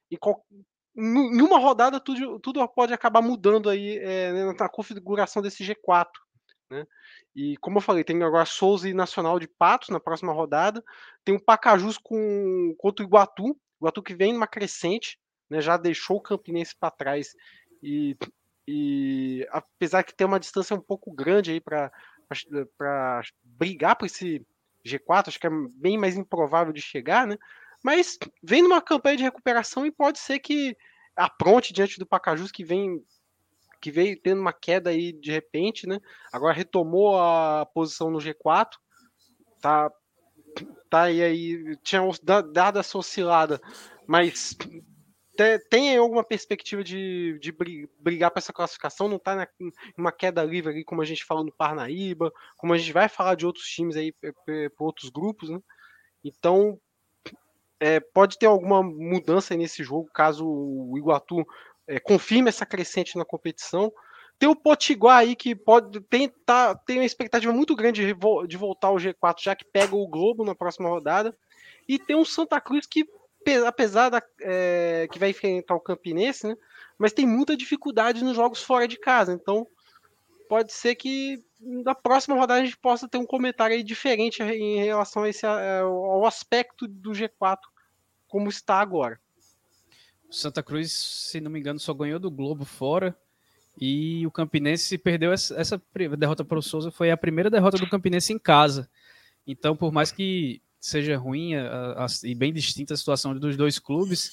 Em, em uma rodada tudo, tudo pode acabar mudando aí é, na configuração desse G4. Né? E como eu falei, tem agora Souza e Nacional de Patos na próxima rodada. Tem o Pacajus com, contra o Iguatu. O Iguatu que vem numa crescente, né? já deixou o Campinense para trás. E, e apesar que tem uma distância um pouco grande aí para brigar por esse G4, acho que é bem mais improvável de chegar, né? Mas vem numa campanha de recuperação e pode ser que apronte diante do Pacajus que vem que veio tendo uma queda aí de repente, né? Agora retomou a posição no G4, tá, tá aí, aí tinha dado essa oscilada, mas tem alguma perspectiva de, de brigar para essa classificação? Não está em uma queda livre ali, como a gente falou no Parnaíba, como a gente vai falar de outros times aí para outros grupos, né? Então é, pode ter alguma mudança nesse jogo caso o Iguatu é, confirma essa crescente na competição. Tem o Potiguar aí que pode tem, tá, tem uma expectativa muito grande de, de voltar ao G4, já que pega o Globo na próxima rodada. E tem o Santa Cruz que, apesar da, é, que vai enfrentar o Campinense, né, mas tem muita dificuldade nos jogos fora de casa. Então pode ser que na próxima rodada a gente possa ter um comentário aí diferente em relação a esse, ao aspecto do G4 como está agora. Santa Cruz, se não me engano, só ganhou do Globo fora. E o Campinense perdeu essa, essa derrota para o Souza, foi a primeira derrota do Campinense em casa. Então, por mais que seja ruim a, a, e bem distinta a situação dos dois clubes,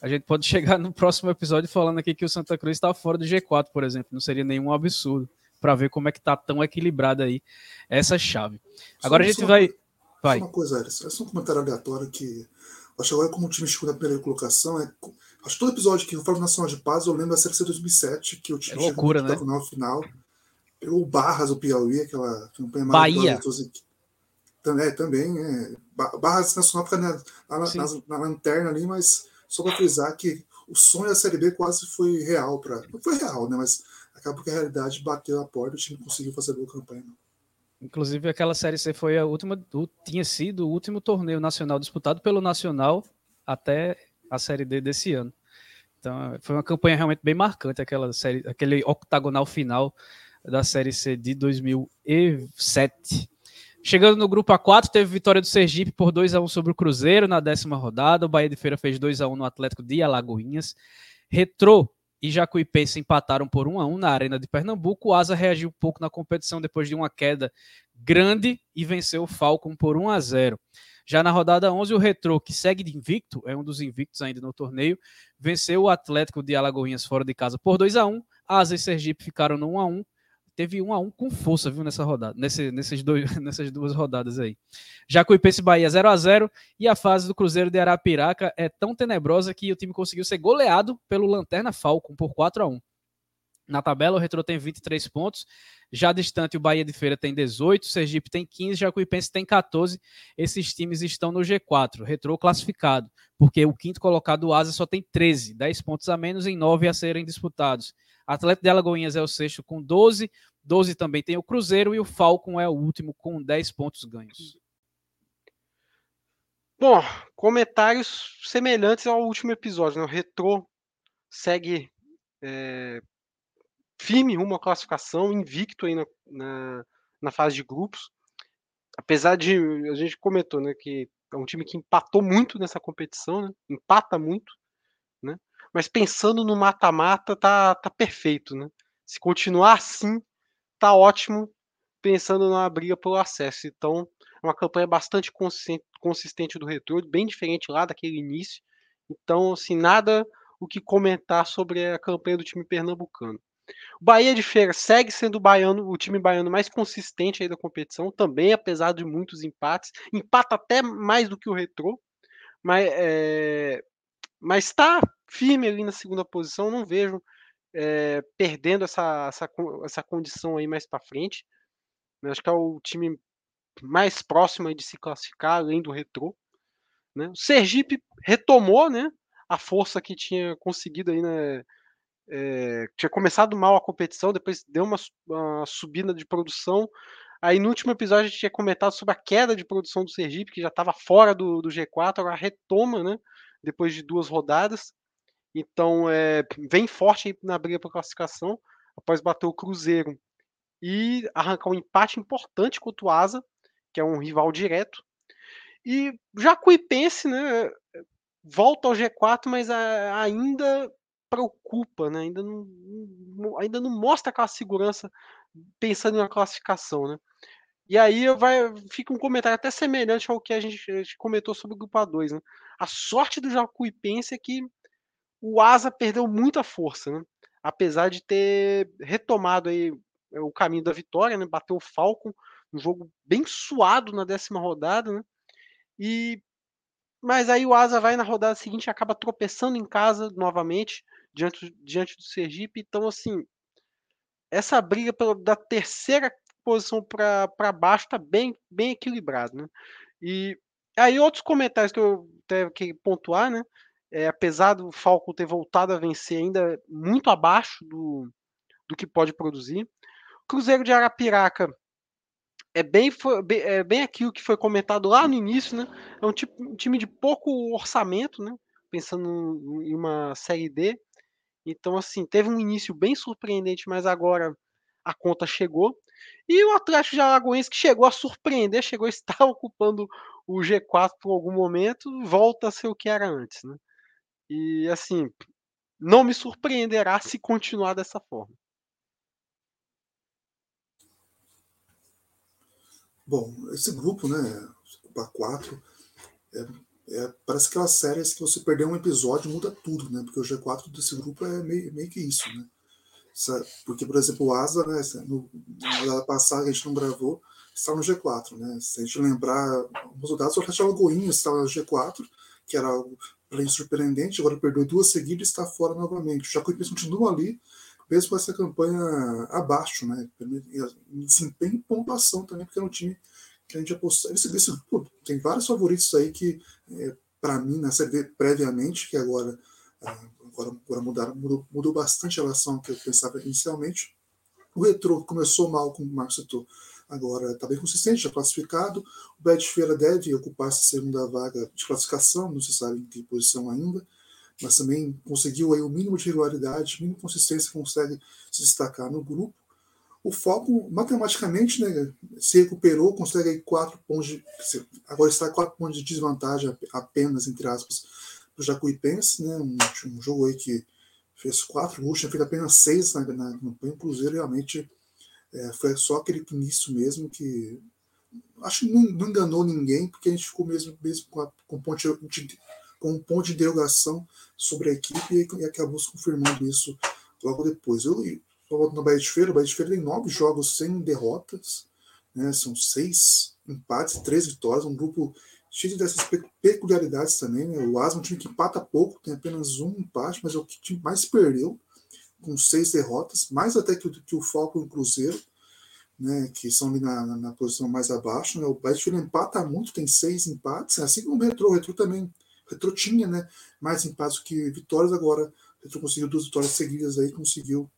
a gente pode chegar no próximo episódio falando aqui que o Santa Cruz está fora do G4, por exemplo. Não seria nenhum absurdo para ver como é que tá tão equilibrada aí essa chave. Agora só, a gente vai. vai. Só uma coisa, Aris, é só um comentário aleatório que acho que agora como o time chegou na primeira colocação, é Acho que todo episódio que eu falo Nacional de Paz, eu lembro da Série C 2007, que o time é loucura, né? no final. Pegou o Barras, o Piauí, aquela campanha Bahia. Também, também é. Barras Nacional fica na, na, na, na, lanterna ali, mas só para frisar que o sonho da Série B quase foi real. Pra, não foi real, né? Mas acabou que a realidade bateu a porta e o time conseguiu fazer boa campanha. Não. Inclusive, aquela Série C foi a última, tinha sido o último torneio nacional disputado pelo Nacional até a Série D desse ano. Então, foi uma campanha realmente bem marcante, aquela série, aquele octagonal final da Série C de 2007. Chegando no grupo A4, teve vitória do Sergipe por 2 a 1 sobre o Cruzeiro na décima rodada. O Bahia de Feira fez 2 a 1 no Atlético de Alagoinhas. Retrô e Jacuipense empataram por 1 a 1 na Arena de Pernambuco. O Asa reagiu um pouco na competição depois de uma queda grande e venceu o Falcon por 1 a 0. Já na rodada 11, o Retro, que segue de invicto, é um dos invictos ainda no torneio, venceu o Atlético de Alagoinhas fora de casa por 2 a 1 Asa e Sergipe ficaram no 1 a 1 Teve 1 a 1 com força, viu, nessa rodada, nesse, nesses dois, nessas duas rodadas aí. Jacuipense Bahia 0 a 0 e a fase do Cruzeiro de Arapiraca é tão tenebrosa que o time conseguiu ser goleado pelo Lanterna Falcon por 4 a 1 na tabela, o Retro tem 23 pontos. Já distante, o Bahia de Feira tem 18, Sergipe tem 15, Jacuipense tem 14. Esses times estão no G4, Retro classificado, porque o quinto colocado, o Asa, só tem 13, 10 pontos a menos em 9 a serem disputados. Atlético de Alagoinhas é o sexto com 12, 12 também tem o Cruzeiro e o Falcon é o último com 10 pontos ganhos. Bom, comentários semelhantes ao último episódio. Né? O Retro segue é, firme rumo à classificação, invicto aí na, na, na, fase de grupos. Apesar de, a gente comentou, né, que é um time que empatou muito nessa competição, né? empata muito, né? mas pensando no mata-mata, tá, tá perfeito. Né? Se continuar assim, tá ótimo, pensando na briga pelo acesso. Então, é uma campanha bastante consistente do retorno, bem diferente lá daquele início. Então, assim, nada o que comentar sobre a campanha do time pernambucano. O Bahia de Feira segue sendo o, baiano, o time baiano mais consistente aí da competição, também apesar de muitos empates. Empata até mais do que o Retrô, mas é, mas está firme ali na segunda posição. Não vejo é, perdendo essa, essa, essa condição aí mais para frente. Eu acho que é o time mais próximo de se classificar, além do Retrô. Né? O Sergipe retomou né, a força que tinha conseguido aí, né, é, tinha começado mal a competição, depois deu uma, uma, subida de produção. Aí no último episódio a gente tinha comentado sobre a queda de produção do Sergipe, que já estava fora do, do, G4, agora retoma, né? Depois de duas rodadas. Então é, vem forte na briga para classificação, após bater o Cruzeiro e arrancar um empate importante contra o Asa, que é um rival direto. E Jacuipense, né? Volta ao G4, mas ainda preocupa, né? Ainda não, ainda não mostra aquela segurança pensando em uma classificação, né? E aí vai, fica um comentário até semelhante ao que a gente, a gente comentou sobre o grupo A2, né? A sorte do Jacuipense é que o Asa perdeu muita força, né? Apesar de ter retomado aí é, o caminho da vitória, né? Bateu o Falcon, um jogo bem suado na décima rodada, né? E mas aí o Asa vai na rodada seguinte e acaba tropeçando em casa novamente, diante, diante do Sergipe. Então, assim, essa briga pela, da terceira posição para baixo está bem, bem equilibrado, né? E aí outros comentários que eu tenho que pontuar, né? É, apesar do Falco ter voltado a vencer ainda muito abaixo do, do que pode produzir. Cruzeiro de Arapiraca é bem, é bem aquilo que foi comentado lá no início, né? É um, tipo, um time de pouco orçamento, né? Pensando em uma série D. Então, assim, teve um início bem surpreendente, mas agora a conta chegou. E o Atlético de Alagoense, que chegou a surpreender, chegou a estar ocupando o G4 por algum momento, volta a ser o que era antes, né? E, assim, não me surpreenderá se continuar dessa forma. Bom, esse grupo, né, Grupo A4, é é, parece aquelas séries que você perder um episódio muda tudo, né? Porque o G4 desse grupo é meio, meio que isso, né? Porque, por exemplo, o Asa, né? No, na passada que a gente não gravou, está no G4, né? Se a gente lembrar os dados, o Atlético Alagoinha estava no G4, que era algo bem surpreendente, agora perdeu duas seguidas e está fora novamente. O Jacuipense continua ali, mesmo com essa campanha abaixo, né? Em desempenho e pontuação também, porque é um time que a gente apostou. Esse, esse, tem vários favoritos aí que, é, para mim, na série previamente, que agora, ah, agora, agora mudaram, mudou, mudou bastante a relação ao que eu pensava inicialmente. O Retro começou mal, como o Marcos citou, agora está bem consistente, já classificado. O Bet Feira deve ocupar essa segunda vaga de classificação, não se sabe em que posição ainda, mas também conseguiu aí o mínimo de regularidade, mínimo de consistência, consegue se destacar no grupo o foco matematicamente né, se recuperou, consegue aí quatro pontos de, agora está quatro pontos de desvantagem apenas, entre aspas, para o Jacuipense, né, um, um, jogo aí que fez quatro gols, tinha feito apenas seis na, na campanha, o Cruzeiro realmente é, foi só aquele início mesmo que acho que não, não, enganou ninguém, porque a gente ficou mesmo, mesmo com, a, com, ponto de, com um ponto de interrogação sobre a equipe e, e acabou se confirmando isso logo depois. Eu, no Bahia de Feira. O Bahia de Feira tem nove jogos sem derrotas, né? são seis empates, três vitórias, um grupo cheio dessas peculiaridades também. Né? O Asma é um time que empata pouco, tem apenas um empate, mas é o time mais perdeu, com seis derrotas, mais até que, que o Falco e o Cruzeiro, né? que são ali na, na, posição mais abaixo. Né? O Bahia de Feira empata muito, tem seis empates, assim como o Retro. O Retro também, o Retro tinha né? mais empates que vitórias, agora o Retro conseguiu duas vitórias seguidas aí, conseguiu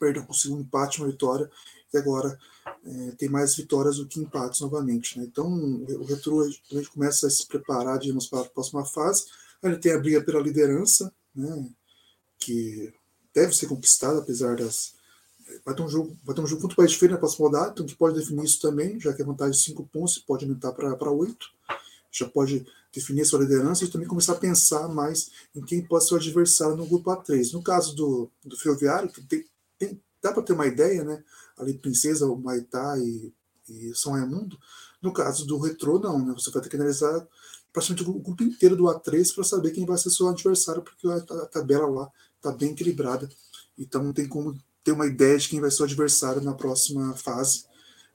perdeu com o segundo empate, uma vitória, e agora é, tem mais vitórias do que empates novamente. Né? Então, o Retro, a gente começa a se preparar, digamos, para a próxima fase. Ele tem a briga pela liderança, né? que deve ser conquistada, apesar das. Vai ter um jogo, vai ter um jogo muito mais diferente na próxima rodada, então que pode definir isso também, já que a vantagem de 5 pontos pode aumentar para 8. Já pode definir a sua liderança e também começar a pensar mais em quem pode ser o adversário no grupo A3. No caso do, do Ferroviário, que tem, dá para ter uma ideia, né? Ali Princesa, o Maitá e, e São Raimundo. No caso do Retro, não, né? Você vai ter que analisar praticamente o grupo inteiro do A3 para saber quem vai ser seu adversário, porque a, a tabela lá está bem equilibrada. Então não tem como ter uma ideia de quem vai ser o adversário na próxima fase.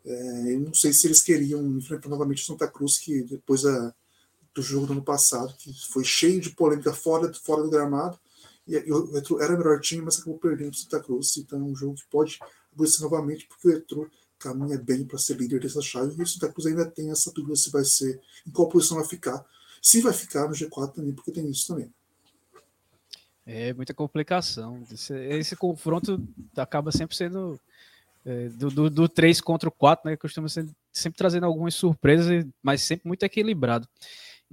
É, eu não sei se eles queriam enfrentar novamente o Santa Cruz, que depois da, do jogo do ano passado, que foi cheio de polêmica fora, fora do gramado, e, e o Retro era o melhor time, mas acabou perdendo o Santa Cruz. Então é um jogo que pode acontecer novamente, porque o Retro caminha bem para ser líder dessa chave, e o Santa Cruz ainda tem essa dúvida se vai ser, em qual posição vai ficar. Se vai ficar no G4 também, porque tem isso também. É muita complicação. Esse, esse confronto acaba sempre sendo é, do, do, do 3 contra o 4, né? Costuma ser, sempre trazendo algumas surpresas, mas sempre muito equilibrado.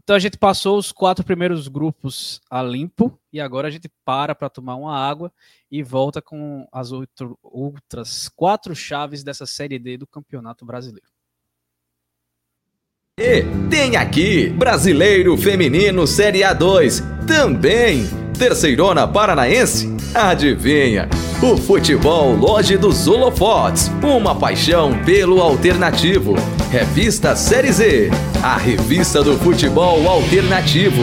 Então a gente passou os quatro primeiros grupos a limpo e agora a gente para para tomar uma água e volta com as outro, outras quatro chaves dessa Série D do Campeonato Brasileiro. E tem aqui Brasileiro Feminino Série A2 também. Terceirona Paranaense? Adivinha? O futebol Loja dos Holofotes, uma paixão pelo alternativo. Revista Série Z, a revista do futebol alternativo.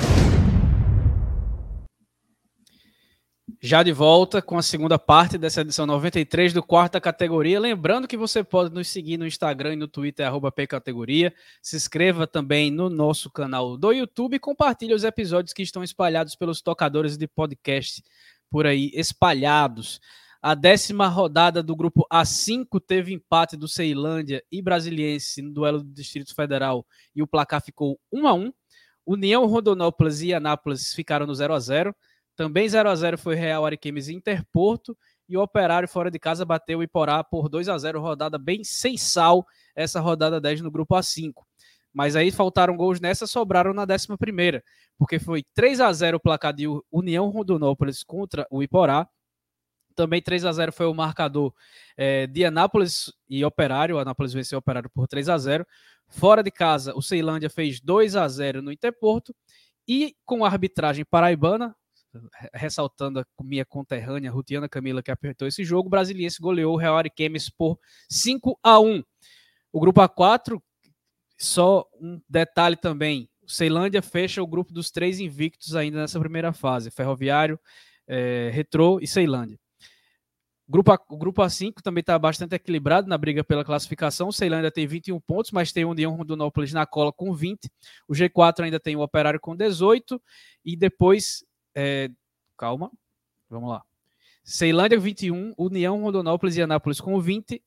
Já de volta com a segunda parte dessa edição 93 do quarta categoria. Lembrando que você pode nos seguir no Instagram e no Twitter, pcategoria. Se inscreva também no nosso canal do YouTube e compartilhe os episódios que estão espalhados pelos tocadores de podcast por aí, espalhados. A décima rodada do grupo A5 teve empate do Ceilândia e Brasiliense no duelo do Distrito Federal e o placar ficou 1 a 1 União Rondonópolis e Anápolis ficaram no 0 a 0 também 0 a 0 foi Real Ariquemes e Interporto. E o Operário fora de casa bateu o Iporá por 2 a 0 rodada bem sem sal, essa rodada 10 no grupo A5. Mas aí faltaram gols nessa, sobraram na 11 porque foi 3 a 0 o placar de União Rondonópolis contra o Iporá. Também 3 a 0 foi o marcador é, de Anápolis e Operário. O Anápolis venceu o Operário por 3 a 0 Fora de casa, o Ceilândia fez 2 a 0 no Interporto. E com a arbitragem paraibana, ressaltando a minha conterrânea Rutiana Camila, que apertou esse jogo, o Brasiliense goleou o Real Ariquemes por 5 a 1 O grupo A4, só um detalhe também, Ceilândia fecha o grupo dos três invictos ainda nessa primeira fase, Ferroviário, é, Retrô e Ceilândia. O grupo, A, o grupo A5 também está bastante equilibrado na briga pela classificação. O Ceilândia tem 21 pontos, mas tem o União Rondonópolis na cola com 20. O G4 ainda tem o Operário com 18. E depois é, calma, vamos lá. Ceilândia 21, União, Rondonópolis e Anápolis com 20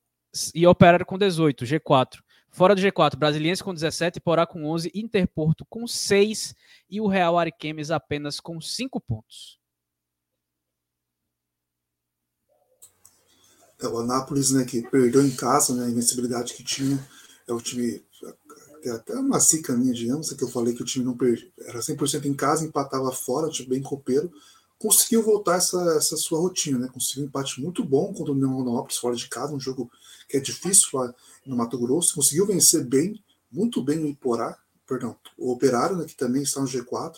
e Operário com 18, G4. Fora do G4, Brasiliense com 17, Porá com 11, Interporto com 6 e o Real Ariquemes apenas com 5 pontos. É, o Anápolis, né, que perdeu em casa, né, a invencibilidade que tinha, é o time até uma zica minha, digamos, que eu falei que o time não perdia, era 100% em casa, empatava fora, time bem copeiro, conseguiu voltar essa, essa sua rotina, né? Conseguiu um empate muito bom contra o Neonópolis fora de casa, um jogo que é difícil lá no Mato Grosso, conseguiu vencer bem, muito bem o Iporá, perdão, o Operário, né, que também está no G4,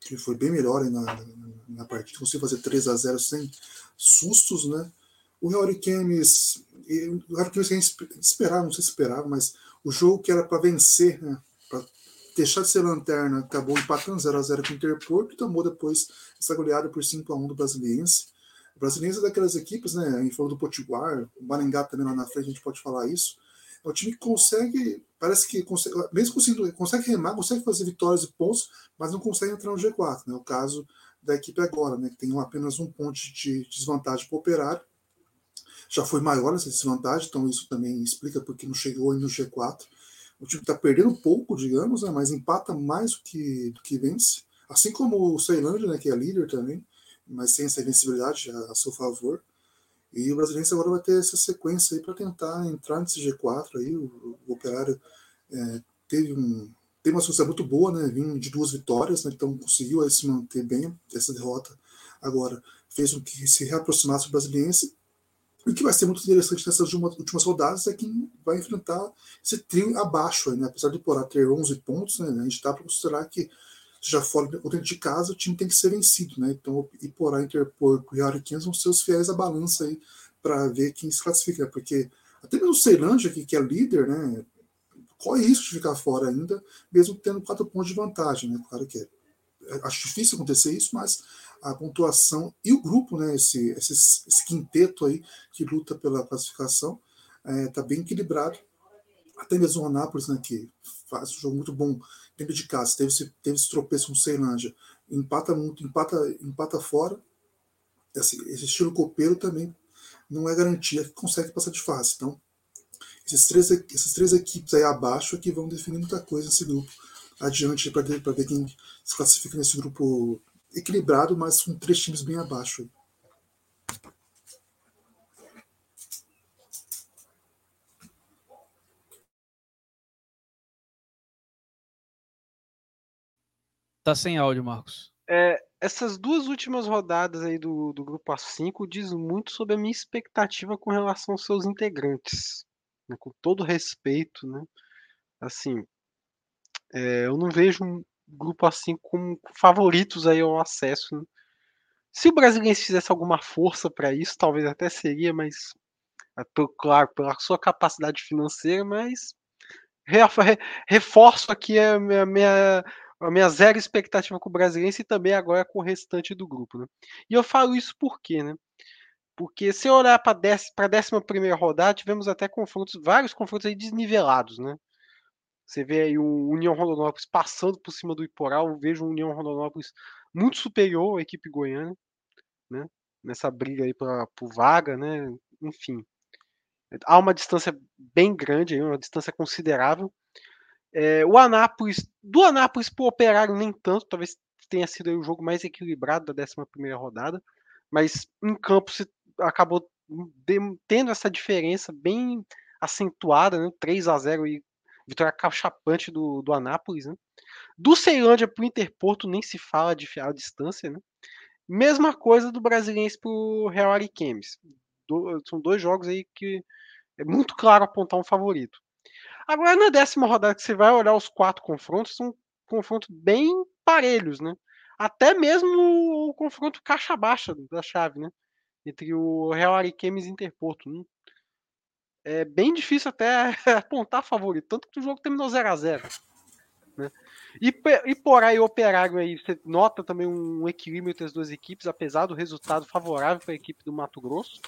que foi bem melhor na, na, na partida, conseguiu fazer 3 a 0 sem sustos, né? O Real Ariquemes, o Real Ariquemes a gente esperava, não sei se esperava, mas o jogo que era para vencer, né, para deixar de ser lanterna, acabou empatando 0 a 0 com o Interporto e tomou depois essa goleada por 5 a 1 do Brasiliense. O Brasiliense é daquelas equipes, né? A gente falou do Potiguar, o Maringá também lá na frente, a gente pode falar isso. É um time que consegue, parece que consegue, mesmo conseguindo, consegue remar, consegue fazer vitórias e pontos, mas não consegue entrar no G4. Né? O caso da equipe agora, né? que tem apenas um ponto de desvantagem para o operário. Já foi maior essa desvantagem, então isso também explica porque não chegou no G4. O time está perdendo pouco, digamos, né? mas empata mais do que, do que vence. Assim como o Ceilândia, né? que é líder também, mas sem essa invencibilidade a, a seu favor. E o Brasileiro agora vai ter essa sequência aí para tentar entrar nesse G4 aí. O, o Operário é, teve um teve uma sequência muito boa, né? Vindo de duas vitórias, né? então conseguiu aí se manter bem essa derrota. Agora fez com que se reaproximasse o Brasiliense. O que vai ser muito interessante nessas últimas rodadas é quem vai enfrentar esse trio abaixo, né? apesar de Porá ter 11 pontos, né? a gente dá para considerar que já fora dentro de casa, o time tem que ser vencido, né? Então, Iporá, Interporco e Hurricanes vão ser os fiéis à balança para ver quem se classifica, porque até mesmo o Ceilândia, que, que é líder, né? Corre risco de ficar fora ainda, mesmo tendo quatro pontos de vantagem, né? Claro que é, acho difícil acontecer isso, mas a pontuação e o grupo, né? Esse, esse, esse quinteto aí que luta pela classificação, está é, bem equilibrado. Até mesmo o Anápolis, né? Que faz um jogo muito bom dentro de casa, teve esse, teve esse tropeço com o Ceilândia, empata muito, empata, empata fora. Esse, esse estilo copeiro também não é garantia que consegue passar de fase. Então, esses três, essas três equipes aí abaixo é que vão definir muita coisa nesse grupo adiante para ver quem se classifica nesse grupo equilibrado, mas com três times bem abaixo. Tá sem áudio, Marcos. É, essas duas últimas rodadas aí do, do grupo A5 diz muito sobre a minha expectativa com relação aos seus integrantes. Né? Com todo respeito, né? Assim, é, eu não vejo um grupo assim como favoritos aí ao acesso. Né? Se o brasileiro fizesse alguma força para isso, talvez até seria, mas é, claro, pela sua capacidade financeira, mas reforço aqui a minha, a minha zero expectativa com o Brasiliense e também agora com o restante do grupo. Né? E eu falo isso por quê? Né? Porque se eu olhar para a décima primeira rodada, tivemos até confrontos, vários confrontos aí desnivelados. Né? Você vê aí o União Rondonópolis passando por cima do Iporal, eu vejo o União Rondonópolis muito superior à equipe goiana, né? nessa briga aí para vaga, né? enfim. Há uma distância bem grande, uma distância considerável. É, o Anápolis, do Anápolis para o Operário, nem tanto, talvez tenha sido o jogo mais equilibrado da 11 rodada, mas em campo se acabou tendo essa diferença bem acentuada, né? 3 a 0 e vitória cachapante do, do Anápolis. Né? Do Ceilândia para o Interporto nem se fala de a distância. Né? Mesma coisa do Brasiliense para o Real Ariquemes. Do, são dois jogos aí que é muito claro apontar um favorito. Agora, na décima rodada que você vai olhar os quatro confrontos, são confrontos bem parelhos, né? Até mesmo o confronto caixa baixa da chave, né? Entre o Real Ariquemes e Interporto. Né? É bem difícil até apontar favorito, tanto que o jogo terminou 0 a 0 né? E, e por aí, Operário aí, você nota também um equilíbrio entre as duas equipes, apesar do resultado favorável para a equipe do Mato Grosso.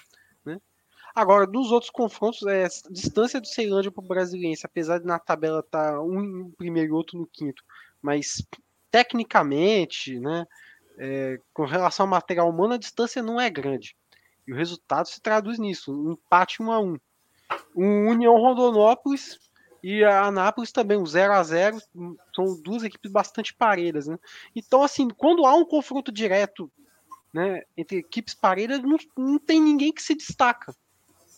Agora, dos outros confrontos, é, distância do Ceilândia para o Brasiliense, apesar de na tabela estar tá um no primeiro e outro no quinto, mas tecnicamente, né, é, com relação ao material humano, a distância não é grande. E o resultado se traduz nisso, um empate 1 a 1 Um União Rondonópolis e a Anápolis também, um 0 a 0 são duas equipes bastante parelhas, né? Então, assim, quando há um confronto direto né, entre equipes parelhas, não, não tem ninguém que se destaca.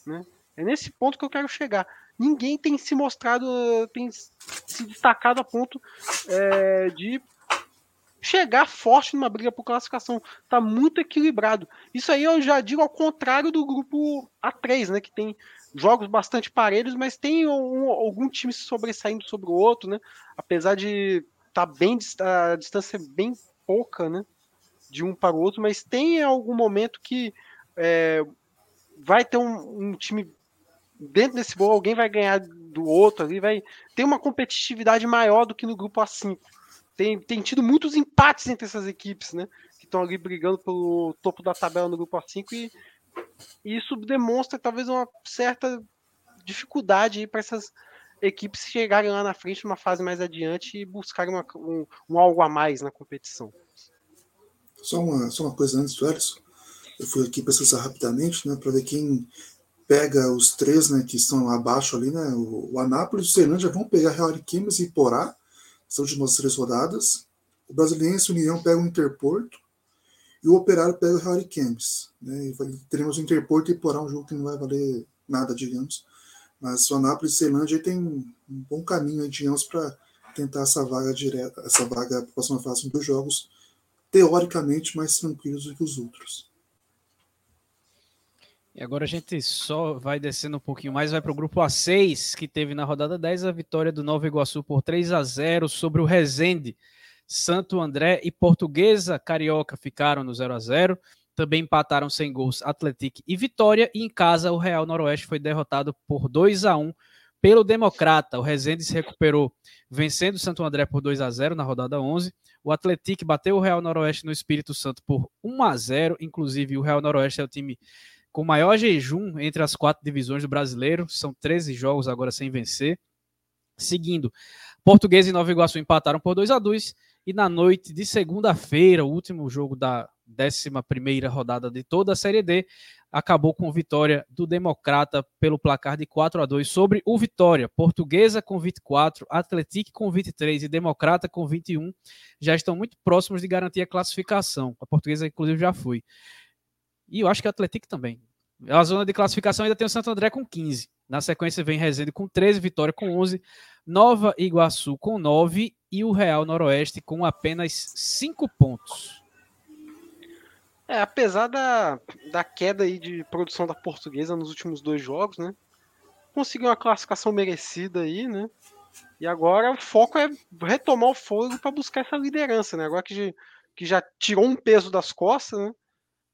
Né? É nesse ponto que eu quero chegar. Ninguém tem se mostrado, tem se destacado a ponto é, de chegar forte numa briga por classificação. Tá muito equilibrado. Isso aí eu já digo ao contrário do grupo A3, né? Que tem jogos bastante parelhos, mas tem um, algum time sobressaindo sobre o outro, né? Apesar de tá bem a distância bem pouca, né? De um para o outro, mas tem algum momento que é, vai ter um, um time dentro desse bolo, alguém vai ganhar do outro ali, vai ter uma competitividade maior do que no grupo A5. Tem, tem tido muitos empates entre essas equipes, né? Que estão ali brigando pelo topo da tabela no grupo A5 e, e isso demonstra talvez uma certa dificuldade para essas equipes chegarem lá na frente, numa fase mais adiante e buscarem uma, um, um, algo a mais na competição. Só uma, só uma coisa antes Ellison. Eu fui aqui pesquisar rapidamente, né, para ver quem pega os três, né, que estão abaixo ali, né, o, o Anápolis e o Ceilândia vão pegar Real Ariquemes e Porá, são de últimas três rodadas. O Brasiliense e o União pegam o Interporto e o Operário pega o Real Ariquemes. Né, teremos o Interporto e Porá, um jogo que não vai valer nada, digamos. Mas o Anápolis e Ceilândia tem um bom caminho, digamos, para tentar essa vaga direta, essa vaga para a próxima fase dos jogos, teoricamente mais tranquilos do que os outros. E agora a gente só vai descendo um pouquinho mais, vai para o grupo A6, que teve na rodada 10 a vitória do Nova Iguaçu por 3 a 0 sobre o Resende. Santo André e Portuguesa Carioca ficaram no 0 a 0 Também empataram sem gols Atlético e Vitória. E em casa, o Real Noroeste foi derrotado por 2 a 1 pelo Democrata. O Resende se recuperou vencendo o Santo André por 2 a 0 na rodada 11. O Atlético bateu o Real Noroeste no Espírito Santo por 1 a 0 Inclusive, o Real Noroeste é o time com maior jejum entre as quatro divisões do brasileiro. São 13 jogos agora sem vencer. Seguindo, Português e Nova Iguaçu empataram por 2 a 2 e na noite de segunda-feira, o último jogo da 11 rodada de toda a Série D, acabou com vitória do Democrata pelo placar de 4 a 2 sobre o Vitória. Portuguesa com 24, Atlético com 23 e Democrata com 21 já estão muito próximos de garantir a classificação. A Portuguesa, inclusive, já foi. E eu acho que o Atlético também. A zona de classificação ainda tem o Santo André com 15. Na sequência vem Resende com 13, Vitória com 11, Nova Iguaçu com 9 e o Real Noroeste com apenas 5 pontos. É, apesar da, da queda aí de produção da portuguesa nos últimos dois jogos, né? Conseguiu uma classificação merecida aí, né? E agora o foco é retomar o fôlego para buscar essa liderança, né? Agora que, que já tirou um peso das costas, né?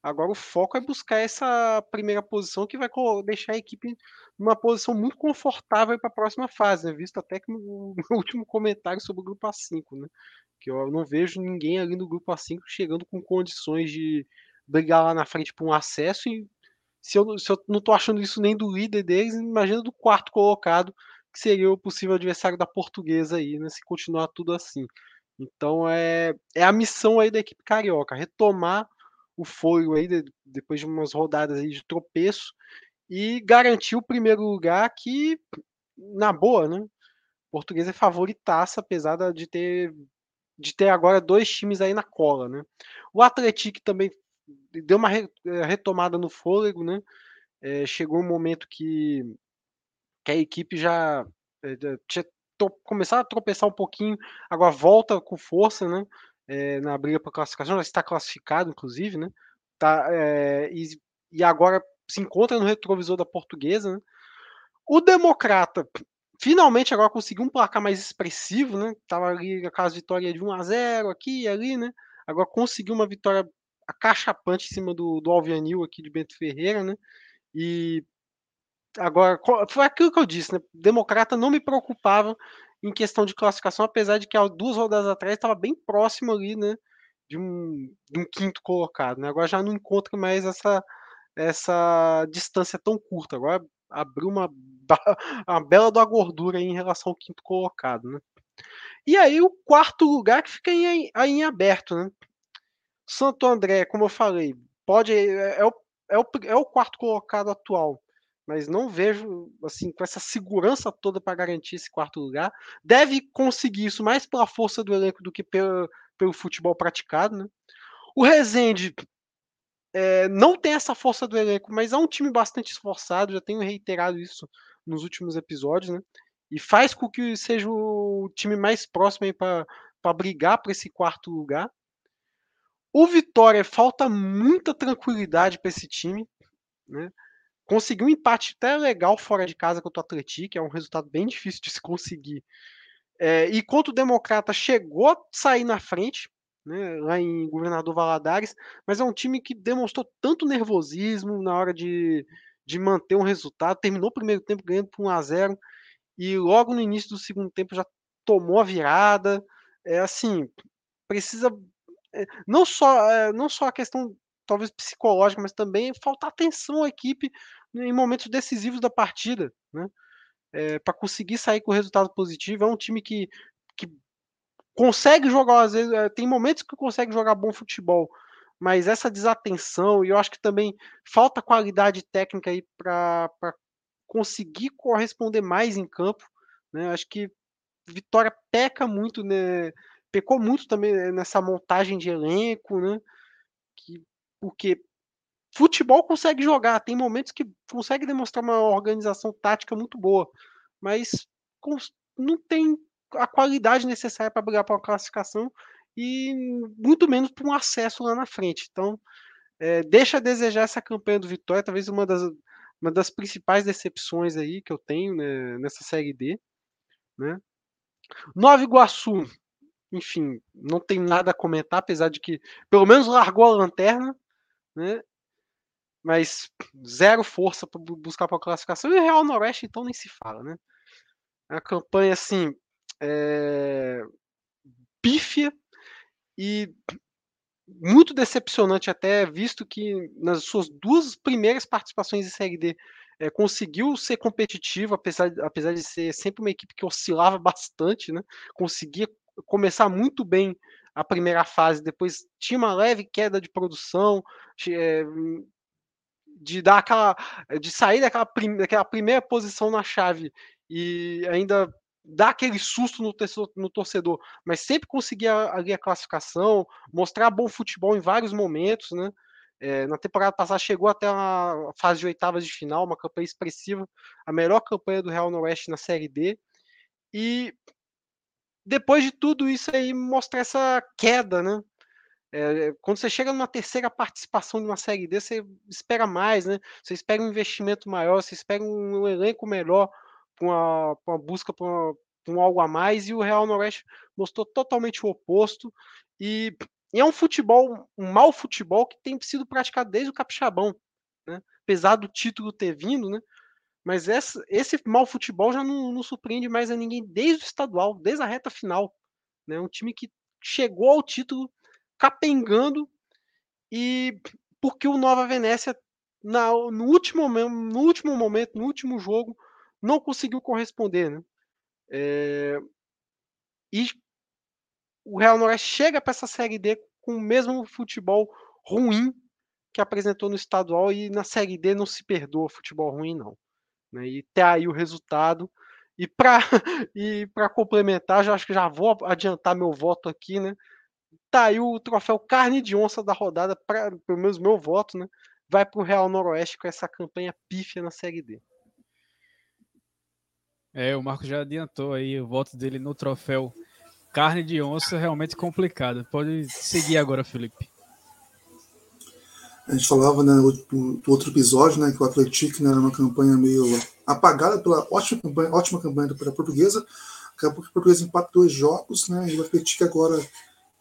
Agora o foco é buscar essa primeira posição que vai deixar a equipe numa posição muito confortável para a próxima fase, né? visto até que no, último comentário sobre o grupo A5, né? Que eu não vejo ninguém ali no grupo A5 chegando com condições de brigar lá na frente por um acesso e se eu, se eu não estou achando isso nem do líder deles, imagina do quarto colocado, que seria o possível adversário da portuguesa aí, né? Se continuar tudo assim. Então é, é a missão aí da equipe carioca, retomar o fôlego aí de, depois de umas rodadas aí de tropeço e garantir o primeiro lugar que, na boa, né? Português é favoritaça, apesar de ter, de ter agora dois times aí na cola, né? O Atlético também deu uma eh, retomada no fôlego, né? É, chegou um momento que, que a equipe já é, tinha começado a tropeçar um pouquinho, agora volta com força, né? É, na briga para classificação, já está classificado, inclusive, né? Tá, é, e, e, agora se encontra no retrovisor da portuguesa. Né? O Democrata finalmente agora conseguiu um placar mais expressivo, né? Tava ali aquelas vitórias de 1 a 0 aqui e ali, né? Agora conseguiu uma vitória acachapante em cima do, do Alvianil aqui de Bento Ferreira, né? E agora foi aquilo que eu disse, né? Democrata não me preocupava em questão de classificação, apesar de que há duas rodadas atrás estava bem próximo ali, né? De um, de um quinto colocado, né? Agora já não encontra mais essa, essa distância tão curta. Agora abriu uma, uma bela da gordura em relação ao quinto colocado, né? E aí o quarto lugar que fica aí, aí em aberto, né? Santo André, como eu falei, pode é, é, o, é, o, é o quarto colocado atual mas não vejo assim com essa segurança toda para garantir esse quarto lugar. Deve conseguir isso mais pela força do elenco do que pelo, pelo futebol praticado. Né? O Rezende é, não tem essa força do elenco, mas é um time bastante esforçado, já tenho reiterado isso nos últimos episódios, né? E faz com que seja o time mais próximo para brigar para esse quarto lugar. O Vitória falta muita tranquilidade para esse time, né? Conseguiu um empate até legal fora de casa contra o Atlético, é um resultado bem difícil de se conseguir. É, e quanto o Democrata chegou a sair na frente, né, lá em Governador Valadares, mas é um time que demonstrou tanto nervosismo na hora de, de manter um resultado, terminou o primeiro tempo ganhando por 1 a 0 e logo no início do segundo tempo já tomou a virada. É assim, precisa é, não só é, não só a questão talvez psicológica, mas também faltar atenção à equipe em momentos decisivos da partida, né? é, para conseguir sair com resultado positivo. É um time que, que consegue jogar, às vezes, é, tem momentos que consegue jogar bom futebol, mas essa desatenção, e eu acho que também falta qualidade técnica aí para conseguir corresponder mais em campo. Né? Acho que Vitória peca muito, né? pecou muito também nessa montagem de elenco, né? Que, porque futebol consegue jogar, tem momentos que consegue demonstrar uma organização tática muito boa, mas não tem a qualidade necessária para brigar para uma classificação e muito menos para um acesso lá na frente. Então, é, deixa a desejar essa campanha do Vitória, talvez uma das, uma das principais decepções aí que eu tenho né, nessa Série D. Né? Nova Iguaçu, enfim, não tem nada a comentar, apesar de que pelo menos largou a lanterna, né? Mas zero força para buscar para a classificação. E o Real Noroeste, então, nem se fala, né? A campanha, assim, é... pífia e muito decepcionante até, visto que nas suas duas primeiras participações em Série D é, conseguiu ser competitivo, apesar, apesar de ser sempre uma equipe que oscilava bastante, né? Conseguia começar muito bem a primeira fase, depois tinha uma leve queda de produção, é, de dar aquela, de sair daquela, prim, daquela primeira posição na chave e ainda dar aquele susto no, no torcedor, mas sempre conseguia ali a classificação, mostrar bom futebol em vários momentos, né? É, na temporada passada chegou até a fase de oitavas de final, uma campanha expressiva, a melhor campanha do Real Noroeste na Série D. E depois de tudo isso aí, mostra essa queda, né? É, quando você chega numa terceira participação de uma Série D, você espera mais, né? Você espera um investimento maior, você espera um, um elenco melhor para uma, uma, busca por, um algo a mais, e o Real Noroeste mostrou totalmente o oposto. E e é um futebol, um mau futebol que tem sido praticado desde o Capixabão, né? apesar do título ter vindo, né? Mas esse, esse mau futebol já não, não, surpreende mais a ninguém desde o estadual, desde a reta final. Né? Um time que chegou ao título capengando e porque o Nova Venécia na, no, último, no último momento, no último jogo, não conseguiu corresponder. Né? É, e o Real Noroeste chega para essa Série D com o mesmo futebol ruim que apresentou no estadual e na Série D não se perdoa futebol ruim, não. Né? E até aí o resultado. E para e complementar, já acho que já vou adiantar meu voto aqui, né? Tá aí o troféu carne de onça da rodada, pra, pelo menos meu voto, né? Vai para o Real Noroeste com essa campanha pífia na Série D. É, o Marco já adiantou aí o voto dele no troféu carne de onça realmente complicada. Pode seguir agora, Felipe. A gente falava né, no, outro episódio né, que o Atlético né, era uma campanha meio apagada pela ótima campanha, ótima campanha pela portuguesa. Acabou que a portuguesa empata dois jogos, né, e o Atlético agora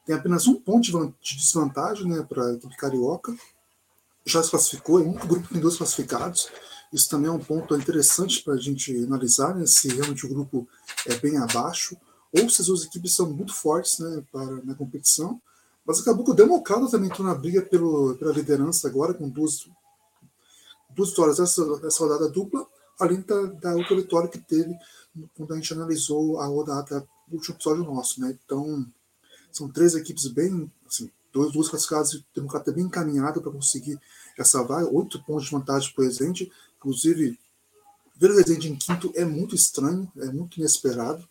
tem apenas um ponto de desvantagem né, para a equipe carioca. Já se classificou, é um grupo tem dois classificados. Isso também é um ponto interessante para a gente analisar né, se realmente o grupo é bem abaixo ou se as duas equipes são muito fortes né, para, na competição. Mas acabou que o Democrata também entrou na briga pelo, pela liderança agora, com duas, duas vitórias essa, rodada dupla, além da, da outra vitória que teve quando a gente analisou a rodada do último episódio nosso. Né? Então, são três equipes bem, assim, duas, duas classificadas, o Democrata bem encaminhado para conseguir essa vaga, oito pontos de vantagem para o Resende, inclusive ver o Resende em quinto é muito estranho, é muito inesperado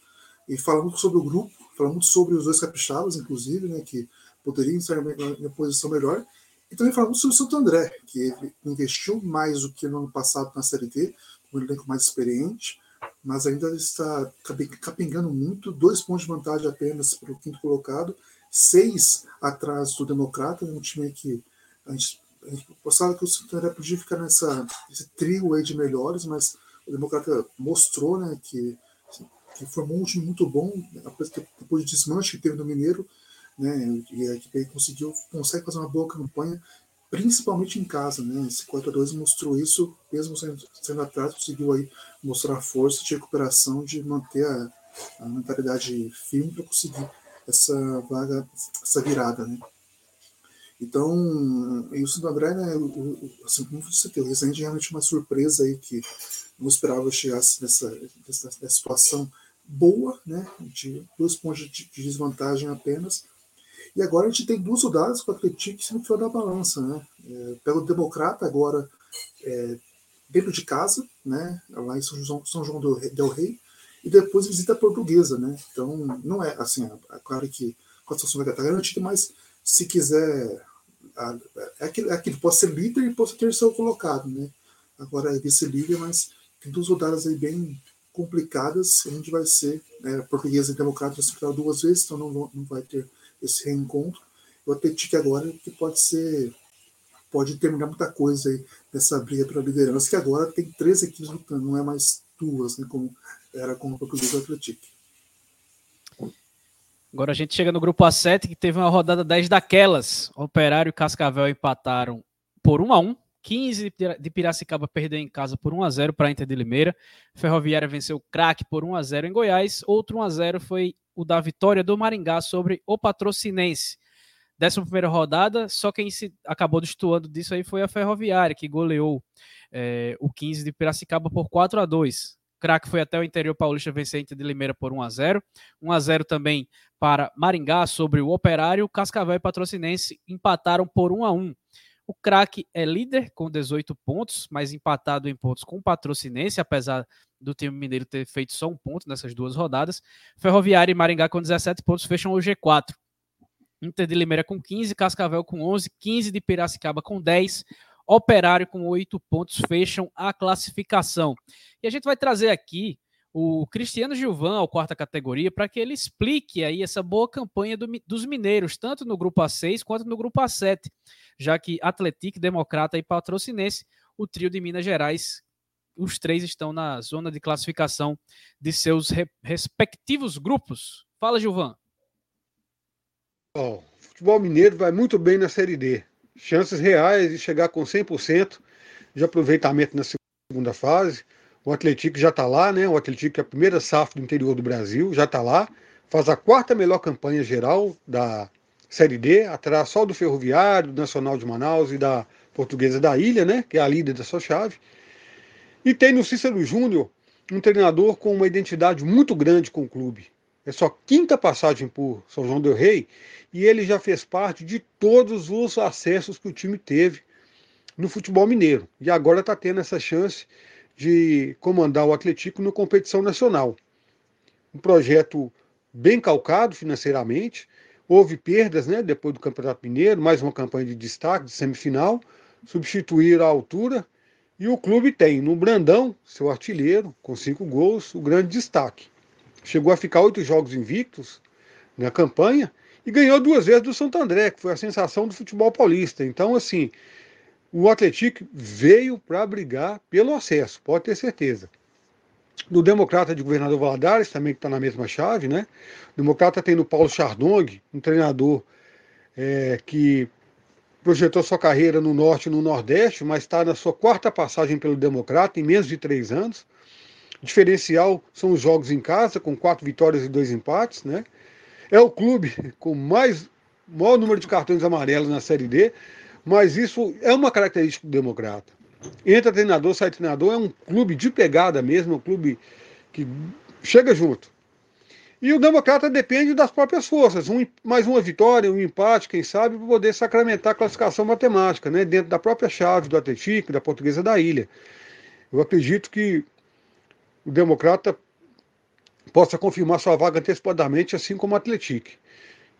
e fala muito sobre o grupo, fala muito sobre os dois capixabas, inclusive, né, que poderiam estar em uma posição melhor, e também fala muito sobre o Santo André, que investiu mais do que no ano passado na Série D, um elenco mais experiente, mas ainda está capengando muito, dois pontos de vantagem apenas para o quinto colocado, seis atrás do Democrata, um time que a gente, a gente pensava que o Santo André podia ficar nessa, nesse trio aí de melhores, mas o Democrata mostrou né, que que formou um time muito bom, depois do desmanche que teve no Mineiro, né, e a equipe conseguiu, consegue fazer uma boa campanha, principalmente em casa, né, esse 4x2 mostrou isso, mesmo sendo, sendo atrás, conseguiu aí mostrar a força de recuperação, de manter a, a mentalidade firme para conseguir essa vaga, essa virada, né. Então, isso do André, né, assim, como você tem, o Resende realmente uma surpresa aí que não esperava chegasse nessa, nessa, nessa situação boa, né, de dois pontos de, de, desvantagem apenas. E agora a gente tem duas rodadas com o Atlético no final da balança, né? É, Democrata agora é, dentro de casa, né, lá em São João, São João del Rei, e depois visita a Portuguesa, né? Então, não é assim, é claro que a situação vai estar garantida, mas se quiser é aquilo, é aquilo, pode ser líder e pode ser terceiro colocado, né? Agora é vice-líder, mas tem duas rodadas aí bem complicadas. A gente vai ser né, portuguesa e democrata já se duas vezes, então não, não vai ter esse reencontro. O Atlético agora que pode ser pode terminar muita coisa aí nessa briga pela liderança, que agora tem três equipes lutando, não é mais duas, né, como era com o português do Atlético. Agora a gente chega no grupo A7, que teve uma rodada 10 daquelas. Operário e Cascavel empataram por 1 a 1 15 de Piracicaba perdeu em casa por 1 a 0 para a Inter de Limeira. Ferroviária venceu o Craque por 1 a 0 em Goiás. Outro 1 a 0 foi o da vitória do Maringá sobre o Patrocinense. Décima primeira rodada, só quem se acabou destoando disso aí foi a Ferroviária, que goleou é, o 15 de Piracicaba por 4 a 2 Craque foi até o interior paulista vencer Inter de Limeira por 1 a 0 1 a 0 também para Maringá sobre o Operário. Cascavel e Patrocinense empataram por 1 a 1 O Craque é líder com 18 pontos, mas empatado em pontos com o Patrocinense, apesar do time mineiro ter feito só um ponto nessas duas rodadas. Ferroviário e Maringá com 17 pontos fecham o G4. Inter de Limeira com 15, Cascavel com 11, 15 de Piracicaba com 10, Operário com oito pontos fecham a classificação. E a gente vai trazer aqui o Cristiano Gilvan ao quarta categoria para que ele explique aí essa boa campanha do, dos mineiros, tanto no grupo A6 quanto no grupo A7, já que Atlético, Democrata e Patrocinense, o trio de Minas Gerais, os três estão na zona de classificação de seus re respectivos grupos. Fala, Gilvan. O futebol mineiro vai muito bem na Série D chances reais de chegar com 100% de aproveitamento na segunda fase. O Atlético já está lá, né? O Atlético é a primeira safra do interior do Brasil, já está lá. Faz a quarta melhor campanha geral da Série D, atrás só do Ferroviário, do Nacional de Manaus e da Portuguesa da Ilha, né? Que é a líder da sua chave. E tem no Cícero Júnior um treinador com uma identidade muito grande com o clube. É sua quinta passagem por São João del Rei e ele já fez parte de todos os acessos que o time teve no futebol mineiro. E agora está tendo essa chance de comandar o Atlético na competição nacional. Um projeto bem calcado financeiramente. Houve perdas né, depois do Campeonato Mineiro, mais uma campanha de destaque, de semifinal, substituir a altura. E o clube tem no Brandão, seu artilheiro, com cinco gols, o grande destaque chegou a ficar oito jogos invictos na campanha e ganhou duas vezes do Santo André, que foi a sensação do futebol paulista. Então, assim, o Atlético veio para brigar pelo acesso, pode ter certeza. Do Democrata de Governador Valadares, também que está na mesma chave, né? O Democrata tem no Paulo Chardong, um treinador é, que projetou sua carreira no Norte e no Nordeste, mas está na sua quarta passagem pelo Democrata em menos de três anos. O diferencial são os jogos em casa, com quatro vitórias e dois empates, né? É o clube com mais maior número de cartões amarelos na Série D, mas isso é uma característica do Democrata. Entra treinador, sai treinador, é um clube de pegada mesmo, é um clube que chega junto. E o Democrata depende das próprias forças, um, mais uma vitória, um empate, quem sabe, para poder sacramentar a classificação matemática, né, dentro da própria chave do Atlético, da Portuguesa da Ilha. Eu acredito que o Democrata possa confirmar sua vaga antecipadamente, assim como o Atlético.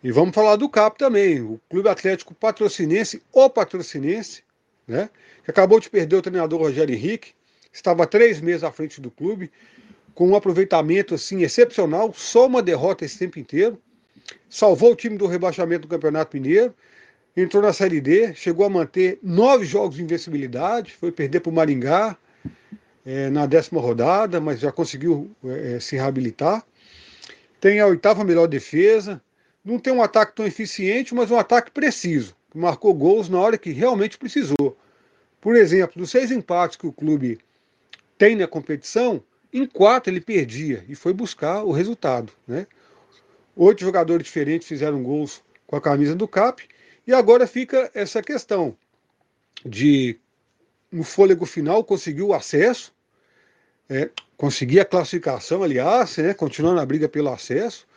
E vamos falar do CAP também, o Clube Atlético Patrocinense, o Patrocinense, né, que acabou de perder o treinador Rogério Henrique, estava três meses à frente do clube, com um aproveitamento assim excepcional, só uma derrota esse tempo inteiro, salvou o time do rebaixamento do Campeonato Mineiro, entrou na Série D, chegou a manter nove jogos de invencibilidade, foi perder para o Maringá, é, na décima rodada, mas já conseguiu é, se reabilitar. Tem a oitava melhor defesa. Não tem um ataque tão eficiente, mas um ataque preciso. Que marcou gols na hora que realmente precisou. Por exemplo, dos seis empates que o clube tem na competição, em quatro ele perdia e foi buscar o resultado. Né? Oito jogadores diferentes fizeram gols com a camisa do CAP E agora fica essa questão de, no fôlego final, conseguir o acesso, é, conseguir a classificação, aliás, né, continuando a briga pelo acesso,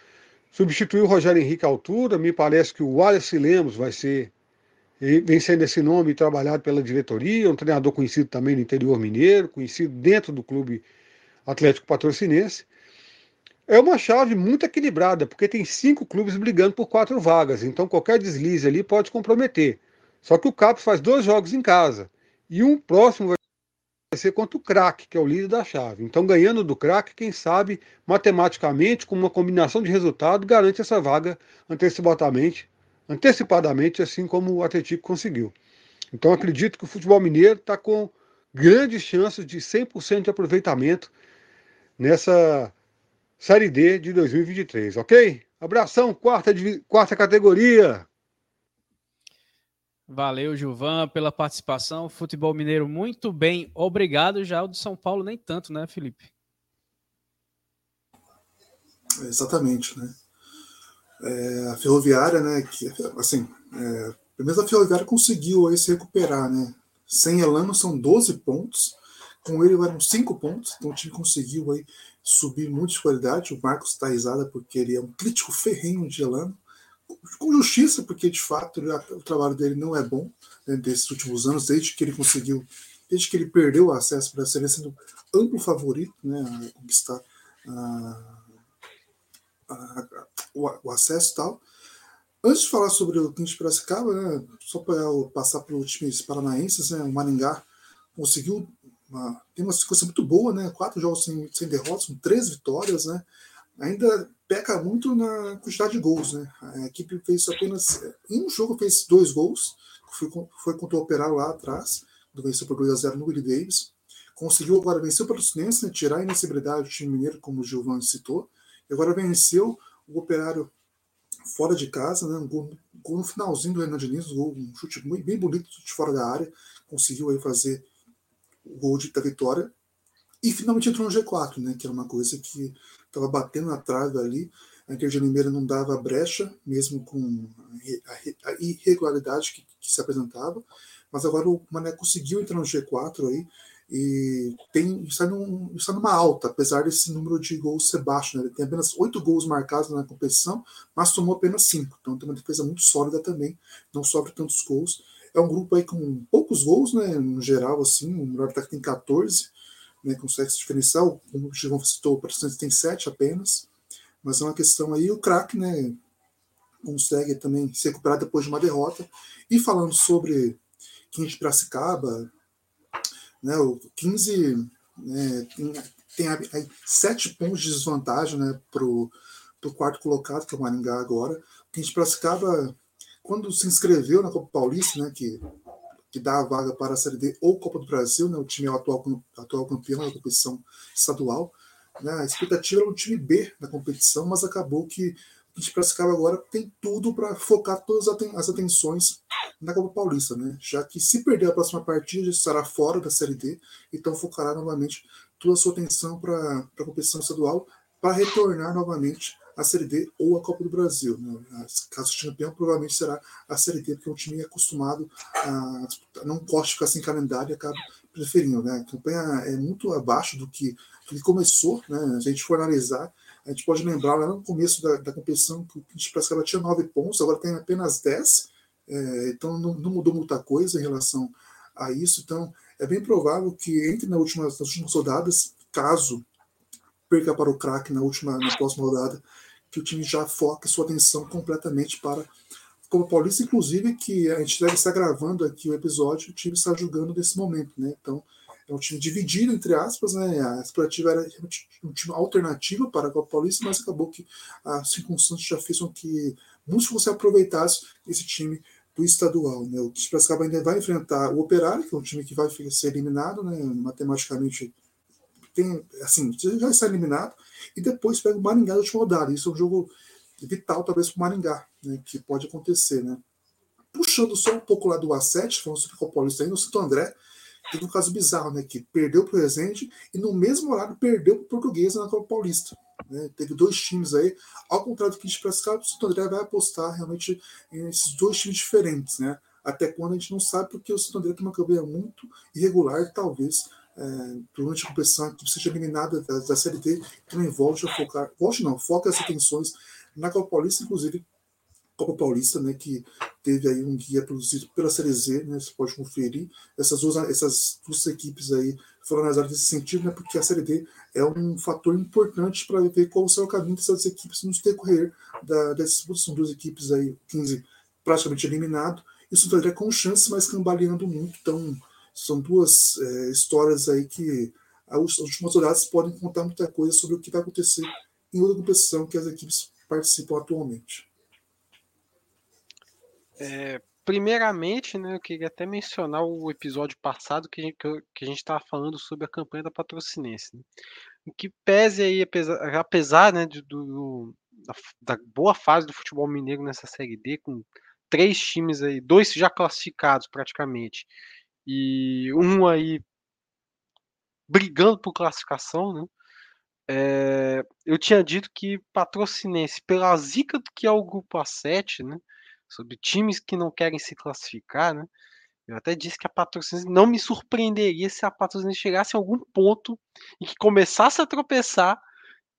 substituir o Rogério Henrique à altura, me parece que o Wallace Lemos vai ser, vem sendo esse nome trabalhado pela diretoria, um treinador conhecido também no interior mineiro, conhecido dentro do clube Atlético Patrocinense. É uma chave muito equilibrada, porque tem cinco clubes brigando por quatro vagas, então qualquer deslize ali pode comprometer. Só que o Cap faz dois jogos em casa, e um próximo vai ser contra o Crack, que é o líder da chave. Então, ganhando do Crack, quem sabe, matematicamente, com uma combinação de resultado, garante essa vaga antecipadamente, antecipadamente assim como o Atlético conseguiu. Então, acredito que o futebol mineiro está com grandes chances de 100% de aproveitamento nessa Série D de 2023, ok? Abração, quarta, quarta categoria. Valeu, Gilvan, pela participação. Futebol Mineiro, muito bem, obrigado. Já o do São Paulo, nem tanto, né, Felipe? exatamente, né? É, a Ferroviária, né, que, assim, é, primeiro a Ferroviária conseguiu aí se recuperar, né? Sem Elano são 12 pontos, com ele eram 5 pontos, então o time conseguiu aí subir muito de qualidade. O Marcos está risada porque ele é um crítico ferrenho de Elano, com justiça, porque de fato o trabalho dele não é bom né, desses últimos anos, desde que ele conseguiu, desde que ele perdeu o acesso para a série, sendo amplo favorito né, a conquistar a, a, a, o, o, acesso e tal. Antes de falar sobre o de Piracicaba, né, só para passar para os times paranaenses, né, o Maringá conseguiu uma, tem uma sequência muito boa, né? Quatro jogos sem, sem derrotas, com três vitórias, né? Ainda peca muito na quantidade de gols, né? A equipe fez apenas em um jogo fez dois gols, foi, foi contra o Operário lá atrás, do venceu por 2 a 0 no Willie Davis. Conseguiu agora vencer o Patrocinense, né? tirar a invencibilidade do time mineiro, como o Gilvan citou, e agora venceu o Operário fora de casa, né? Um gol, gol no finalzinho do Renan Diniz, um, um chute bem bonito de fora da área, conseguiu aí fazer o gol de, da vitória e finalmente entrou no G4, né, que era uma coisa que estava batendo na trave ali. A Inter de Limeira não dava brecha, mesmo com a, irregularidade que, que, se apresentava. Mas agora o Mané conseguiu entrar no G4 aí e tem, está, num, está numa alta, apesar desse número de gols ser baixo. Né? Ele tem apenas oito gols marcados na competição, mas tomou apenas cinco. Então tem uma defesa muito sólida também, não sofre tantos gols é um grupo aí com poucos gols, né, no geral, assim, o melhor ataque tem 14, né, consegue se diferenciar, como o Chivão citou, o Protestante tem 7 apenas, mas é uma questão aí, o craque, né, consegue também se recuperar depois de uma derrota, e falando sobre 15 de Piracicaba, né, o 15 né, tem, tem 7 pontos de desvantagem, né, pro, pro quarto colocado, que é o Maringá agora, o 15 de Piracicaba quando se inscreveu na Copa Paulista, né, que, que dá a vaga para a Série D ou Copa do Brasil, né, o time é o atual, atual campeão da competição estadual, né, a expectativa era o time B da competição, mas acabou que a gente Piracicaba agora tem tudo para focar todas as atenções na Copa Paulista, né? Já que se perder a próxima partida, estará fora da Série D, então focará novamente toda a sua atenção para a competição estadual para retornar novamente a Série D ou a Copa do Brasil. Né? Caso seja campeão, provavelmente será a Série D, porque o time é acostumado a não gosta de ficar sem calendário e acaba preferindo. Né? A campanha é muito abaixo do que, que começou. Né? A gente for analisar, a gente pode lembrar lá no começo da, da competição que que ela tinha nove pontos, agora tem apenas dez. É, então não, não, mudou muita coisa em relação a isso. Então é bem provável que entre nas últimas, nas últimas rodadas, caso perca para o craque na última na próxima rodada que o time já foca sua atenção completamente para como Paulista, inclusive, que a gente deve estar gravando aqui o episódio, o time está jogando nesse momento, né? Então, é um time dividido, entre aspas, né? A expectativa era um time alternativo para a Copa Paulista, mas acabou que as circunstâncias já com que muitos você aproveitasse esse time do estadual, né? O Piracicaba ainda vai enfrentar o Operário, que é um time que vai ser eliminado, né? Matematicamente tem, assim, já está eliminado, e depois pega o Maringá na última rodada. Isso é um jogo vital, talvez, para o Maringá, né, que pode acontecer. Né. Puxando só um pouco lá do A7, falando sobre o Paulista ainda, o Santo André teve um caso bizarro, né, que perdeu para o Resende e no mesmo horário perdeu para o Portuguesa na Copa Paulista. Né? Teve dois times aí, ao contrário do que a gente praticava, o Santo André vai apostar realmente nesses dois times diferentes, né? Até quando a gente não sabe, porque o Santo André tem uma campanha muito irregular, talvez durante a competição que seja eliminada da, da Série D, que não volte a focar, volte não, foca as atenções na Copa Paulista, inclusive Copa Paulista, né, que teve aí um guia produzido pela Série Z, né, você pode conferir. Essas duas, essas duas equipes aí foram analisadas nesse sentido, né, porque a Série D é um fator importante para ver qual será o caminho dessas equipes no decorrer da, dessa disputa. São duas equipes aí, 15 praticamente eliminado, o Santo André com chance, mas cambaleando muito. Então, são duas é, histórias aí que as últimas rodadas podem contar muita coisa sobre o que vai acontecer em outra competição que as equipes participam atualmente. É, primeiramente, né, eu queria até mencionar o episódio passado que que a gente estava falando sobre a campanha da Patrocinense. Né? O que pese aí, apesar, apesar né, de, do, da, da, boa fase do futebol mineiro nessa Série D, com três times aí, dois já classificados praticamente, e um aí brigando por classificação, né? É, eu tinha dito que Patrocinense, pela zica que é o grupo A7, né? sobre times que não querem se classificar, né? Eu até disse que a Patrocinense não me surpreenderia se a Patrocinense chegasse a algum ponto e que começasse a tropeçar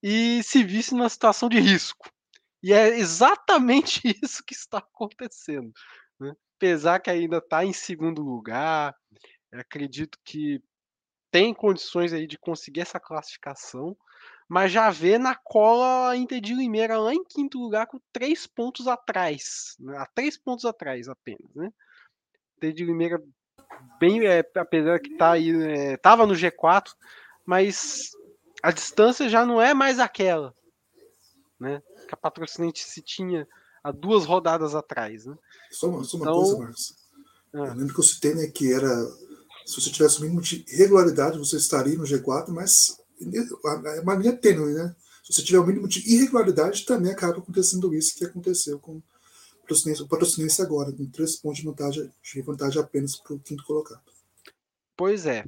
e se visse numa situação de risco. E é exatamente isso que está acontecendo. Apesar que ainda está em segundo lugar, acredito que tem condições aí de conseguir essa classificação, mas já vê na cola a Inter de Limeira lá em quinto lugar com três pontos atrás, né? a três pontos atrás apenas, né? Inter de Limeira bem, é, apesar que tá aí, é, tava no G4, mas a distância já não é mais aquela, né? Que a patrocinante se tinha há duas rodadas atrás, né? Só uma, só uma então, coisa, Marcos. Ah. Eu lembro que eu citei, né, que era se você tivesse o mínimo de regularidade, você estaria no G4, mas é uma linha tênue, né? Se você tiver o mínimo de irregularidade, também acaba acontecendo isso que aconteceu com o patrocinense agora, com três pontos de vantagem, de vantagem apenas para o quinto colocado. Pois é.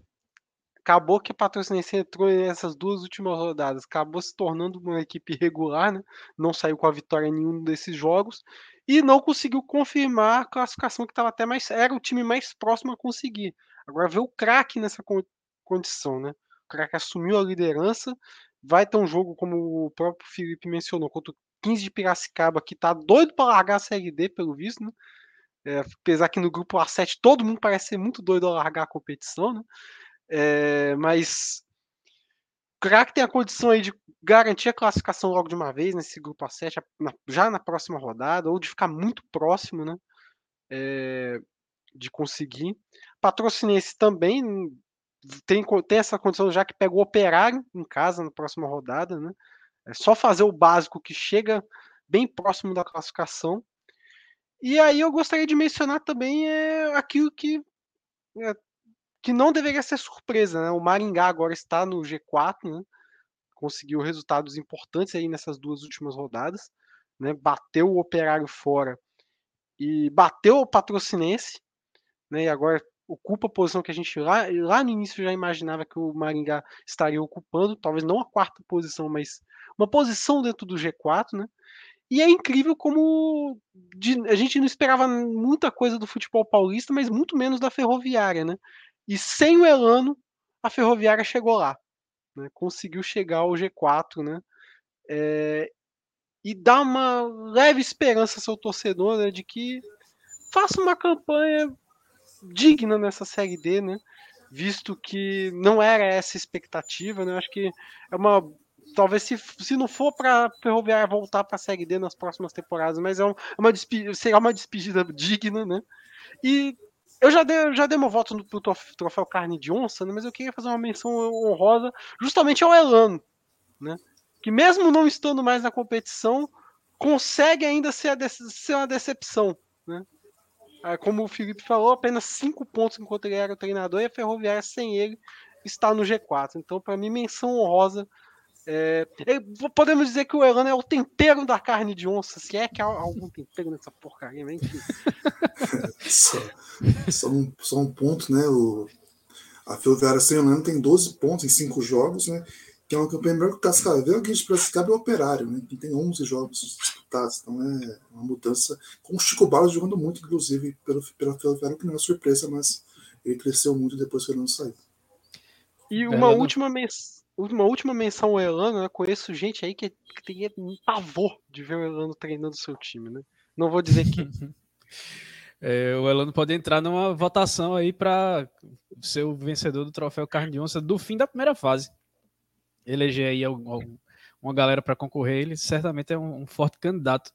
Acabou que a Patrocinense entrou nessas duas últimas rodadas, acabou se tornando uma equipe regular, né? não saiu com a vitória em nenhum desses jogos e não conseguiu confirmar a classificação que estava até mais. Era o time mais próximo a conseguir. Agora vê o craque nessa condição, né? craque assumiu a liderança. Vai ter um jogo, como o próprio Felipe mencionou, contra o 15 de Piracicaba, que tá doido para largar a Série D, pelo visto, né? É, apesar que no grupo A7 todo mundo parece ser muito doido a largar a competição, né? É, mas o craque tem a condição aí de garantir a classificação logo de uma vez nesse grupo A7, já na próxima rodada, ou de ficar muito próximo, né? É, de conseguir. Patrocinense também tem, tem essa condição já que pega o operário em casa na próxima rodada, né? É só fazer o básico que chega bem próximo da classificação. E aí eu gostaria de mencionar também é, aquilo que, é, que não deveria ser surpresa, né? O Maringá agora está no G4, né? Conseguiu resultados importantes aí nessas duas últimas rodadas, né? Bateu o operário fora e bateu o patrocinense, né? E agora ocupa a posição que a gente lá, lá no início já imaginava que o Maringá estaria ocupando, talvez não a quarta posição, mas uma posição dentro do G4, né? E é incrível como de, a gente não esperava muita coisa do futebol paulista, mas muito menos da Ferroviária, né? E sem o Elano, a Ferroviária chegou lá, né? conseguiu chegar ao G4, né? É, e dá uma leve esperança ao seu torcedor né, de que faça uma campanha digna nessa série D, né? Visto que não era essa expectativa, né? Acho que é uma talvez se, se não for para Ferroviária voltar para a Série D nas próximas temporadas, mas é, um, é uma será uma despedida digna, né? E eu já dei, já dei meu voto no pro troféu carne de onça, né? mas eu queria fazer uma menção honrosa justamente ao Elano, né? Que mesmo não estando mais na competição, consegue ainda ser, ser uma decepção, né? É, como o Felipe falou, apenas cinco pontos enquanto ele era o treinador e a Ferroviária sem ele está no G4. Então, para mim, menção honrosa. É, podemos dizer que o Elano é o tempero da carne de onça, se é que há algum tempero nessa porcaria, né? Só, só, um, só um ponto, né? O, a Ferroviária sem Elano tem 12 pontos em 5 jogos, né? que é uma campanha melhor que o Cascavel, que a gente Piracicaba é o Operário, né? Que tem 11 jogos disputados, então é uma mudança. Com o Chico Barros jogando muito, inclusive, pelo, pela Ferroviário, que não é uma surpresa, mas ele cresceu muito depois que ele não saiu. E uma última, mens... uma última menção ao Elano, né? Conheço gente aí que, que tem um pavor de ver o Elano treinando seu time, né? Não vou dizer que. É, o Elano pode entrar numa votação aí para ser o vencedor do troféu Carne de Onça do fim da primeira fase eleger aí uma galera para concorrer, ele certamente é um, um, forte candidato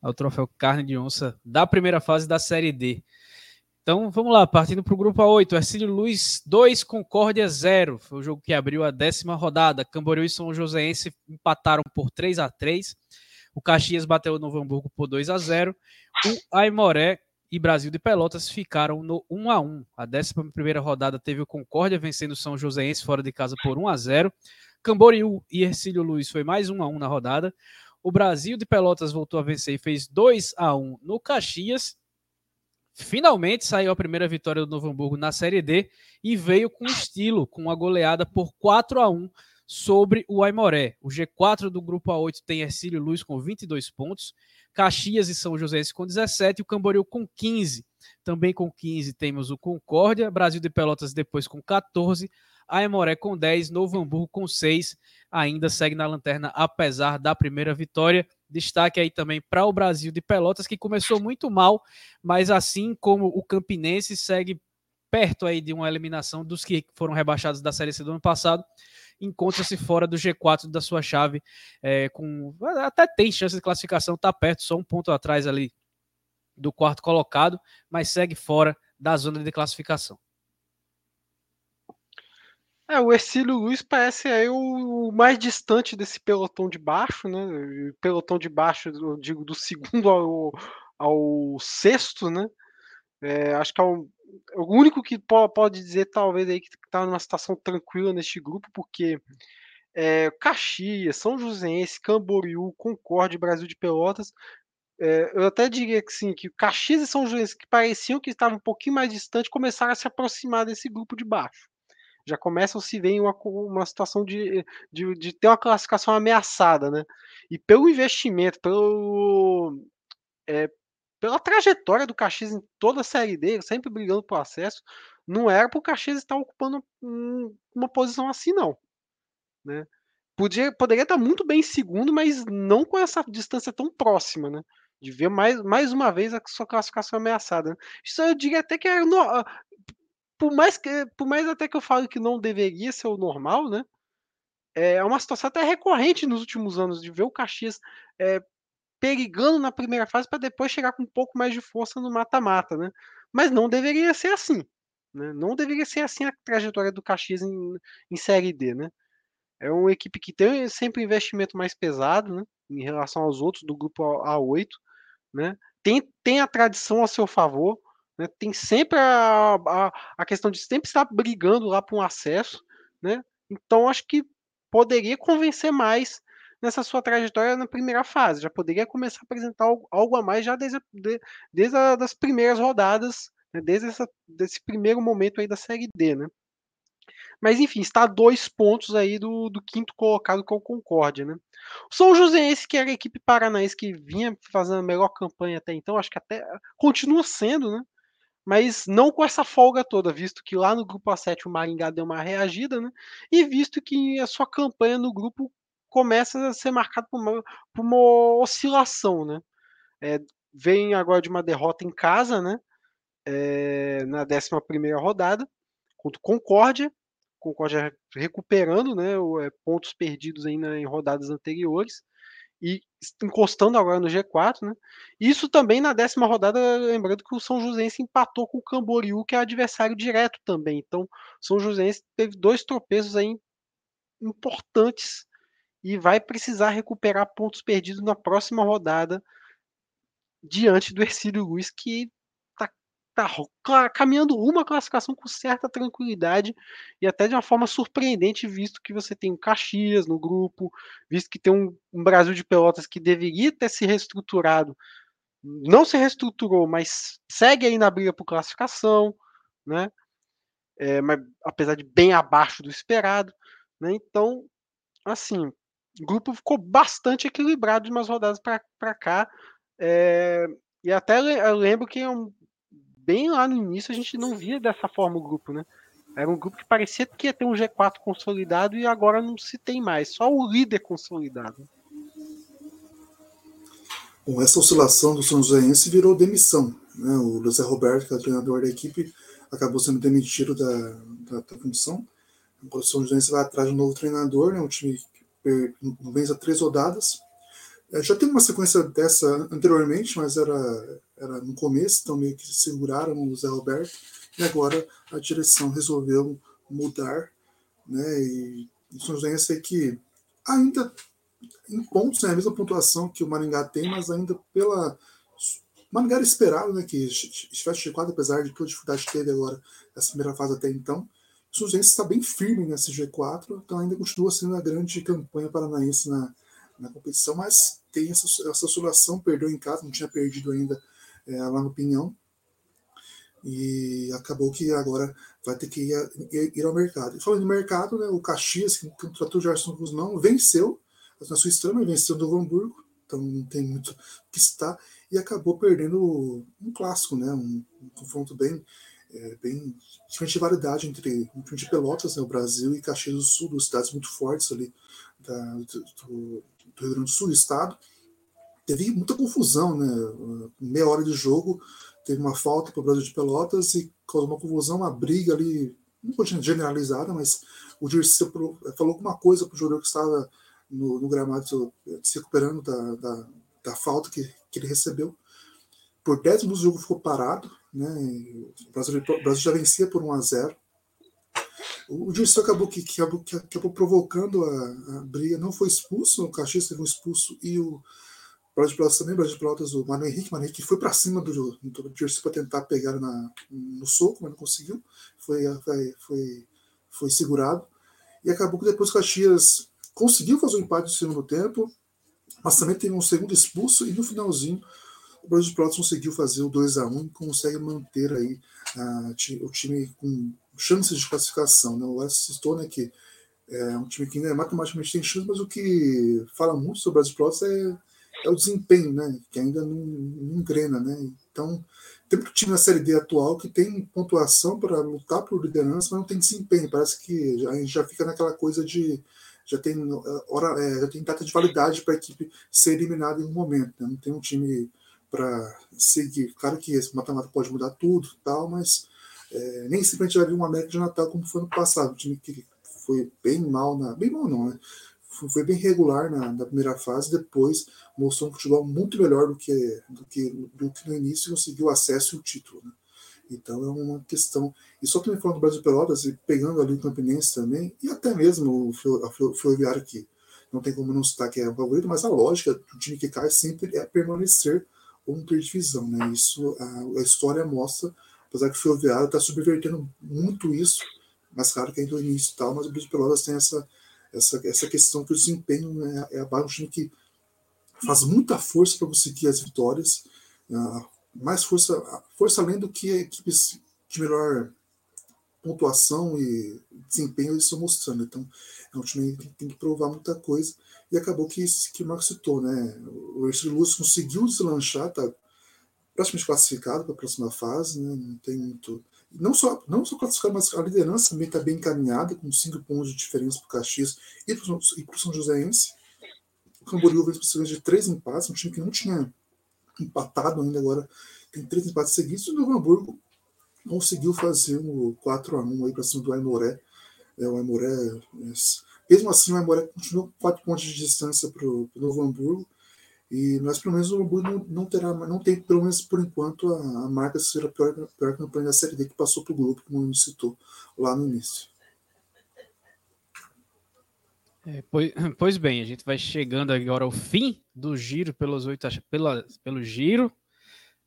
ao troféu Carne de Onça da primeira fase da Série D. Então vamos lá, partindo para o grupo A8, Ercílio Luiz 2, Concórdia 0. Foi o jogo que abriu a décima rodada. Camboriú e São Joséense empataram por 3 a 3 O Caxias bateu o Novo Hamburgo por 2 a 0 O Aimoré e Brasil de Pelotas ficaram no 1 a 1 A décima primeira rodada teve o Concórdia vencendo o São Joséense fora de casa por 1 a 0 Camboriú e Ercílio Luiz foi mais 1 a 1 na rodada. O Brasil de Pelotas voltou a vencer e fez 2 a 1 no Caxias. Finalmente saiu a primeira vitória do Novo Hamburgo na Série D e veio com estilo, com uma goleada por 4 a 1 sobre o Aimoré. O G4 do grupo A8 tem Ercílio Luiz com 22 pontos, Caxias e São José com 17 e o Camboriú com 15. Também com 15 temos o Concórdia, Brasil de Pelotas depois com 14, Aimoré com 10, Novo Hamburgo com 6, ainda segue na lanterna apesar da primeira vitória. Destaque aí também para o Brasil de Pelotas, que começou muito mal, mas assim como o Campinense segue perto aí de uma eliminação dos que foram rebaixados da Série C do ano passado, encontra-se fora do G4 da sua chave, é, com até tem chance de classificação, está perto, só um ponto atrás ali do quarto colocado, mas segue fora da zona de classificação. É, o Ercílio Luiz parece aí o mais distante desse pelotão de baixo, né? Pelotão de baixo, eu digo, do segundo ao, ao sexto, né? É, acho que é o, é o único que pode dizer, talvez, aí que está numa situação tranquila neste grupo, porque é, Caxias, São Joséense, Camboriú, Concorde, Brasil de Pelotas, é, eu até diria que sim, que Caxias e São Joséense, que pareciam que estavam um pouquinho mais distantes, começaram a se aproximar desse grupo de baixo já começam se ver em uma, uma situação de, de, de, ter uma classificação ameaçada, né? E pelo investimento, pelo, é, pela trajetória do Caxias em toda a Série D, sempre brigando por acesso, não era para o Caxias estar ocupando um, uma posição assim, não. Né? Podia, poderia estar muito bem em segundo, mas não com essa distância tão próxima, né? De ver mais, mais uma vez a sua classificação ameaçada. Né? Isso eu diria até que era no, por mais que, por mais até que eu falo que não deveria ser o normal, né? É uma situação até recorrente nos últimos anos de ver o Caxias é, perigando na primeira fase para depois chegar com um pouco mais de força no mata-mata, né? Mas não deveria ser assim, né? Não deveria ser assim a trajetória do Caxias em, em Série D, né? É uma equipe que tem sempre investimento mais pesado, né? Em relação aos outros do grupo A8, né? Tem, tem a tradição a seu favor, né? Tem sempre a, a, a, questão de sempre estar brigando lá por um acesso. Né? Então, acho que poderia convencer mais nessa sua trajetória na primeira fase. Já poderia começar a apresentar algo, algo a mais já desde, de, desde as primeiras rodadas, né? desde essa, desse primeiro momento aí da Série D. Né? Mas enfim, está a dois pontos aí do, do quinto colocado com é o Concórdia, né? O São que era a equipe paranaense que vinha fazendo a melhor campanha até então, acho que até continua sendo, né? Mas não com essa folga toda, visto que lá no grupo A7 o Maringá deu uma reagida, né? E visto que a sua campanha no grupo começa a ser marcada por uma, por uma oscilação, né? É, vem agora de uma derrota em casa, né? É, na 11 rodada, contra o Concórdia. Concórdia recuperando né, é, pontos perdidos ainda em rodadas anteriores e encostando agora no G4, né? Isso também na décima rodada, lembrando que o São Joséense empatou com o Camboriú, que é adversário direto também. Então, o São Joséense teve dois tropeços aí importantes e vai precisar recuperar pontos perdidos na próxima rodada diante do Ercílio Luiz, que tá caminhando uma classificação com certa tranquilidade e até de uma forma surpreendente, visto que você tem o Caxias no grupo, visto que tem um, um Brasil de Pelotas que deveria ter se reestruturado, não se reestruturou, mas segue aí na briga por classificação, né? É, mas, apesar de bem abaixo do esperado, né? Então assim, o grupo ficou bastante equilibrado de umas rodadas para cá. É, e até eu lembro que bem lá no início a gente não via dessa forma o grupo, né? Era um grupo que parecia que ia ter um G4 consolidado e agora não se tem mais, só o líder consolidado. Bom, essa oscilação do São Joséense virou demissão. Né? O José Roberto, que é o treinador da equipe, acabou sendo demitido da, da, da função. Agora o São Joséense vai atrás de um novo treinador, né? um time que vence a três rodadas. É, já tem uma sequência dessa anteriormente, mas era, era no começo, então meio que seguraram o José Roberto e agora a direção resolveu mudar, né? E o São Joséense é que ainda em pontos, né, a mesma pontuação que o Maringá tem, mas ainda pela. Maringá era esperado né, que estivesse G4, apesar de toda a dificuldade que teve agora essa primeira fase até então. O São Joséense está bem firme nesse G4, então ainda continua sendo a grande campanha paranaense na, na competição, mas tem essa, essa oscilação, perdeu em casa, não tinha perdido ainda é, lá no Pinhão, e acabou que agora vai ter que ir, ir, ao mercado. E falando em mercado, né, o Caxias, que contratou o Gerson Guzmão, venceu na sua extrema, venceu do Hamburgo, então não tem muito o que estar, e acabou perdendo um clássico, né, um, um confronto bem, é, bem de rivalidade entre, entre Pelotas, né, o Brasil, e Caxias do Sul, duas cidades muito fortes ali da, do, Rio Grande do Sul, do estado. Teve muita confusão, né, meia hora de jogo, teve uma falta para o Brasil de Pelotas e causou uma confusão, uma briga ali, não vou generalizada, mas o Dirceu falou alguma coisa para o jogador que estava no, no, gramado se recuperando da, da, da falta que, que, ele recebeu. Por 10 minutos o jogo ficou parado, né? O Brasil, o Brasil já vencia por 1 a 0 o Dirceu acabou, que, que, que acabou provocando a, a, briga, não foi expulso, o Caxias um expulso e o Brasil de Pelotas também, Brasil de Pelotas, o Mano Henrique, Mano Henrique foi para cima do, do Dirceu para tentar pegar na, no soco, mas não conseguiu, foi, foi, foi, foi segurado. E acabou que depois o Caxias conseguiu fazer o um empate no segundo tempo, mas também teve um segundo expulso, e no finalzinho o Brasil de Pelotas conseguiu fazer o 2 a 1 e consegue manter aí o time com chances de classificação. Né? O Léo citou né, que é um time que ainda matematicamente tem chance, mas o que fala muito sobre de Pelotas é é o desempenho, né? Que ainda não, não engrena, né? Então, tem muito time na Série D atual que tem pontuação para lutar por liderança, mas não tem desempenho. Parece que a gente já fica naquela coisa de já tem hora, é, já tem data de validade para a equipe ser eliminada em um momento. Né? Não tem um time para seguir. Claro que esse mata-mata pode mudar tudo, tal, mas é, nem sempre a gente vai ver um América de Natal como foi no passado, um time que foi bem mal na, bem mal não, né? foi bem regular na, na, primeira fase, depois mostrou um futebol muito melhor do que, do que, do que no início e conseguiu acesso e o título. Né? Então é uma questão. E só também falando do Brasil Pelotas, e pegando ali o Campinense também, e até mesmo o Ferroviário que não tem como não citar que é o favorito, mas a lógica do time que cai sempre é permanecer ou não ter divisão. Né? Isso a, a história mostra, apesar que o Ferroviário está subvertendo muito isso, mas claro que ainda no início e tal, mas o Brasil Pelotas tem essa essa, essa questão que o desempenho é, é a base, um time que faz muita força para conseguir as vitórias, uh, mais força, força além do que equipes de melhor pontuação e desempenho eles estão mostrando. Então, é um time que tem que provar muita coisa. E acabou que, que o Marcos citou, né? O Ercílio Lúcio conseguiu deslanchar, tá praticamente classificado para a próxima fase, né? Não tem muito não só, não só classificado, mas a liderança também está bem encaminhada, com cinco pontos de diferença para o Caxias e para o São Joséense. O Camboriú vem para de três empates, um time que não tinha empatado ainda, agora tem três empates seguidos, e o Novo Hamburgo conseguiu fazer um 4x1 para cima do Aimoré. É, o Aimoré, é, mesmo assim, o Aimoré continuou quatro pontos de distância para o Novo Hamburgo, e nós, pelo menos, o Hamburgo não, não terá, não tem, pelo menos por enquanto, a, a marca de ser a pior, a pior campanha da Série D que passou para o grupo, como a citou lá no início. É, pois, pois, bem, a gente vai chegando agora ao fim do giro pelos oito, pela, pelo giro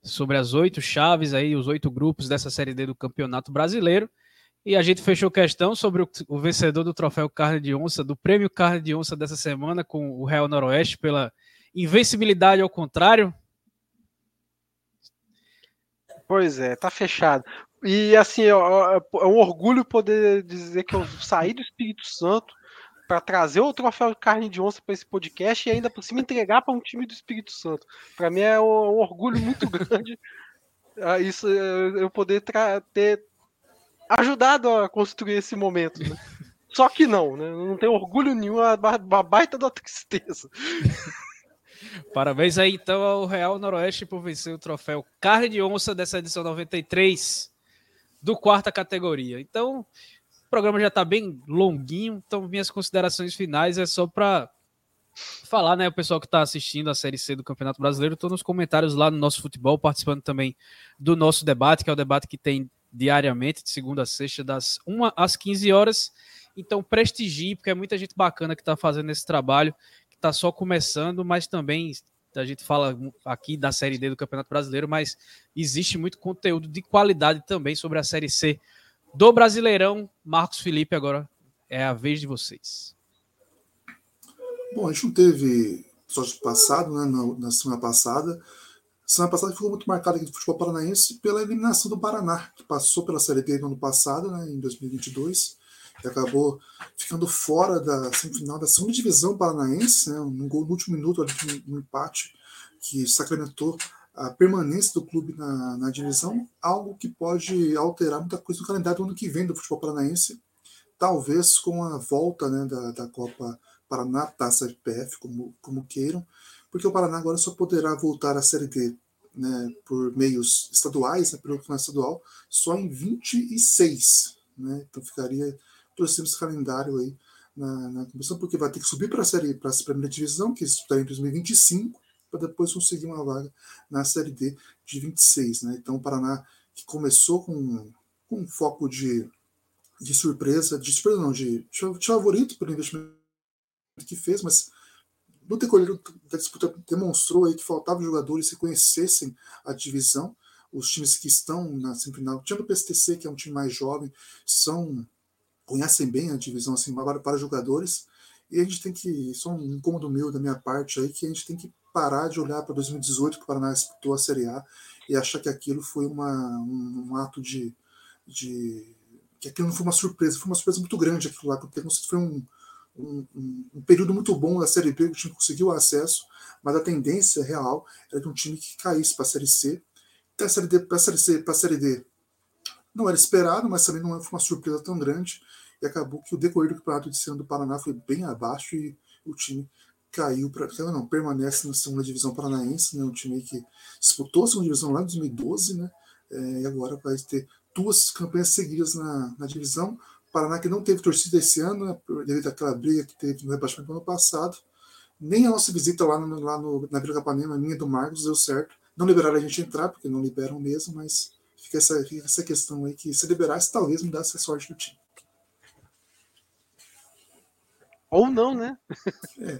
sobre as oito chaves aí, os oito grupos dessa série D do Campeonato Brasileiro. E a gente fechou questão sobre o, o vencedor do troféu Carne de Onça, do prêmio Carne de Onça dessa semana, com o Real Noroeste pela Invencibilidade ao contrário? Pois é, tá fechado. E assim, é, é um orgulho poder dizer que eu saí do Espírito Santo para trazer o troféu de carne de onça para esse podcast e ainda por cima entregar para um time do Espírito Santo. Para mim é um, um, orgulho muito grande uh, isso uh, eu poder ter ajudado a construir esse momento. Né? Só que não, né? Não tem orgulho nenhum, a, a baita da tristeza. Parabéns aí então ao Real Noroeste por vencer o troféu Carne de Onça dessa edição 93 do quarta categoria. Então, o programa já está bem longuinho, então minhas considerações finais é só para falar, né, o pessoal que está assistindo a Série C do Campeonato Brasileiro, estou nos comentários lá no nosso futebol, participando também do nosso debate, que é o debate que tem diariamente, de segunda a sexta, das 1 às 15 horas. Então, prestigie, porque é muita gente bacana que está fazendo esse trabalho está só começando, mas também a gente fala aqui da Série D do Campeonato Brasileiro, mas existe muito conteúdo de qualidade também sobre a Série C do Brasileirão. Marcos Felipe, agora é a vez de vocês. Bom, a gente não teve sorte passado, né, na, na semana passada. Semana passada ficou muito marcada aqui do futebol paranaense pela eliminação do Paraná, que passou pela Série D no ano passado, né, em 2022 que acabou ficando fora da semifinal da segunda divisão paranaense, né, um gol no último minuto, um empate que sacramentou a permanência do clube na, na divisão, algo que pode alterar muita coisa no calendário do ano que vem do futebol paranaense, talvez com a volta né, da, da Copa Paraná, Taça FPF, como, como queiram, porque o Paraná agora só poderá voltar à Série D né, por meios estaduais, né, pelo campeonato estadual, só em 26. Né, então ficaria torcemos esse calendário aí na, na porque vai ter que subir para a série, para a primeira divisão, que está em 2025, para depois conseguir uma vaga na série D de 26. Né? Então o Paraná, que começou com, com um foco de, de surpresa, de surpresa não, de, de favorito pelo investimento que fez, mas no decorrer da disputa demonstrou aí que faltavam jogadores que conhecessem a divisão. Os times que estão na semifinal, tirando o PSTC, que é um time mais jovem, são conhecem bem a divisão assim para, para jogadores e a gente tem que só um incômodo meu da minha parte aí que a gente tem que parar de olhar para 2018 que o Paraná disputou a Série A e achar que aquilo foi uma, um, um ato de, de que aquilo não foi uma surpresa, foi uma surpresa muito grande aquilo lá, porque foi um, um, um, período muito bom da Série B, o time conseguiu acesso, mas a tendência real era de um time que caísse para a Série C, para a Série D, não era esperado, mas também não foi uma surpresa tão grande. E acabou que o decorrer do campeonato de ano do Paraná foi bem abaixo e o time caiu para. Não, permanece na segunda divisão paranaense, né? Um time que disputou a segunda divisão lá em 2012, né? É, e agora vai ter duas campanhas seguidas na, na divisão. Paraná que não teve torcida esse ano, né, devido àquela briga que teve no rebaixamento no ano passado. Nem a nossa visita lá, no, lá no, na Vila Capanema, a minha do Marcos, deu certo. Não liberaram a gente entrar, porque não liberam mesmo, mas Fica essa, fica essa questão aí que se liberasse, talvez mudasse a sorte do time. Ou não, né? É.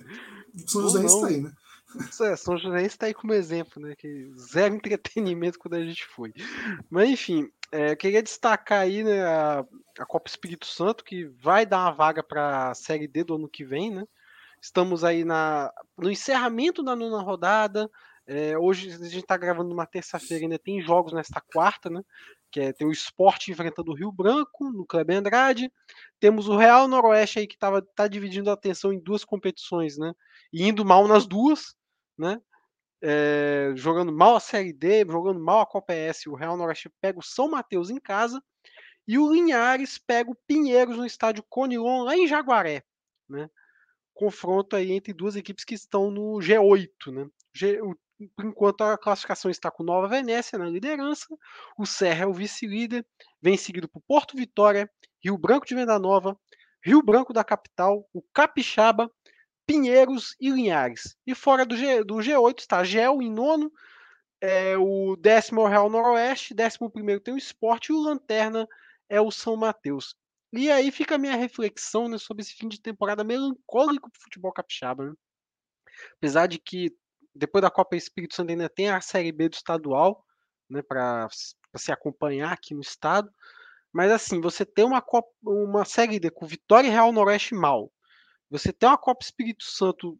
São José está aí, né? É, São José está aí como exemplo, né? Que zero entretenimento quando a gente foi. Mas enfim, é, queria destacar aí né, a, a, Copa Espírito Santo, que vai dar uma vaga para a Série D do ano que vem, né? Estamos aí na, no encerramento da nona rodada. É, hoje a gente está gravando numa terça-feira, ainda tem jogos nesta quarta, né? Que é, tem o esporte enfrentando o Rio Branco, no Clube Andrade. Temos o Real Noroeste aí que tava, tá dividindo a atenção em duas competições, né? E indo mal nas duas, né? É, jogando mal a Série D, jogando mal a Copa S. O Real Noroeste pega o São Mateus em casa e o Linhares pega o Pinheiros no estádio Conilon, lá em Jaguaré, né? Confronto aí entre duas equipes que estão no G8, né? o por enquanto a classificação está com Nova Venécia na liderança, o Serra é o vice-líder, vem seguido por Porto Vitória, Rio Branco de Venda Nova, Rio Branco da Capital, o Capixaba, Pinheiros e Linhares. E fora do, G, do G8 está Gel em nono, é, o décimo é o Real Noroeste, décimo primeiro tem o Esporte e o Lanterna é o São Mateus. E aí fica a minha reflexão né, sobre esse fim de temporada melancólico para o futebol capixaba. Né? Apesar de que depois da Copa Espírito Santo ainda tem a Série B do estadual, né, para se acompanhar aqui no estado. Mas assim, você tem uma, Copa, uma Série D com Vitória e Real Noroeste mal. Você tem uma Copa Espírito Santo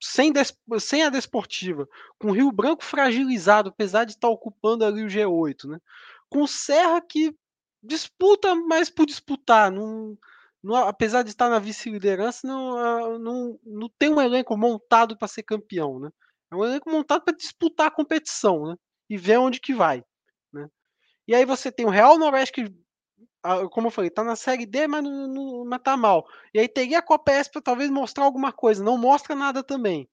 sem, des, sem a desportiva, com o Rio Branco fragilizado, apesar de estar ocupando ali o G8, né? Com Serra que disputa, mas por disputar, não, não, apesar de estar na vice-liderança, não, não, não tem um elenco montado para ser campeão, né? É um elenco montado para disputar a competição, né? E ver onde que vai, né? E aí você tem o Real Noroeste que, como eu falei, tá na Série D, mas não, mas tá mal. E aí teria a Copa S para talvez mostrar alguma coisa, não mostra nada também.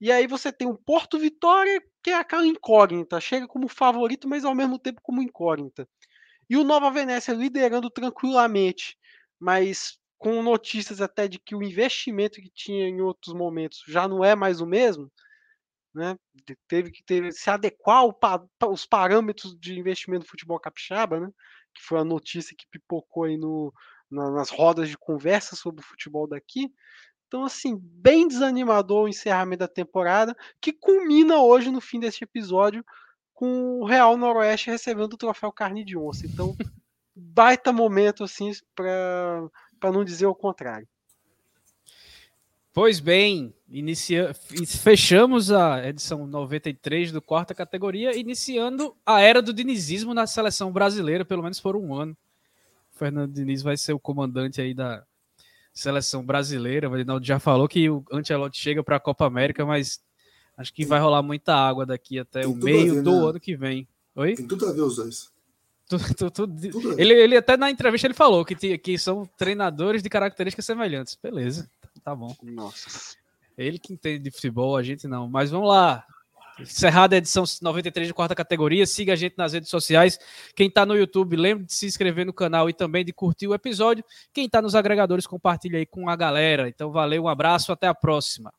E aí você tem o Porto Vitória, que é aquela incógnita, chega como favorito, mas ao mesmo tempo como incógnita. E o Nova Venécia liderando tranquilamente, mas com notícias até de que o investimento que tinha em outros momentos já não é mais o mesmo, né? Teve que ter, se adequar aos parâmetros de investimento do futebol capixaba, né? Que foi a notícia que pipocou aí no, nas rodas de conversa sobre o futebol daqui. Então, assim, bem desanimador o encerramento da temporada, que culmina hoje no fim deste episódio com o Real Noroeste recebendo o troféu carne de onça. Então, baita momento, assim, para não dizer o contrário. Pois bem, inicia... fechamos a edição 93 do quarta categoria, iniciando a era do dinizismo na seleção brasileira, pelo menos por um ano. O Fernando Diniz vai ser o comandante aí da seleção brasileira. O Reinaldo já falou que o Ancelotti chega para a Copa América, mas Acho que vai rolar muita água daqui até Tem o meio ver, do né? ano que vem. Oi? Tem tudo a ver os dois. Tudo, tudo, tudo ele, ele até na entrevista ele falou que, que são treinadores de características semelhantes. Beleza, tá bom. Nossa. Ele que entende de futebol, a gente não. Mas vamos lá. Encerrada a edição 93 de quarta categoria. Siga a gente nas redes sociais. Quem está no YouTube, lembre de se inscrever no canal e também de curtir o episódio. Quem está nos agregadores, compartilha aí com a galera. Então, valeu, um abraço, até a próxima.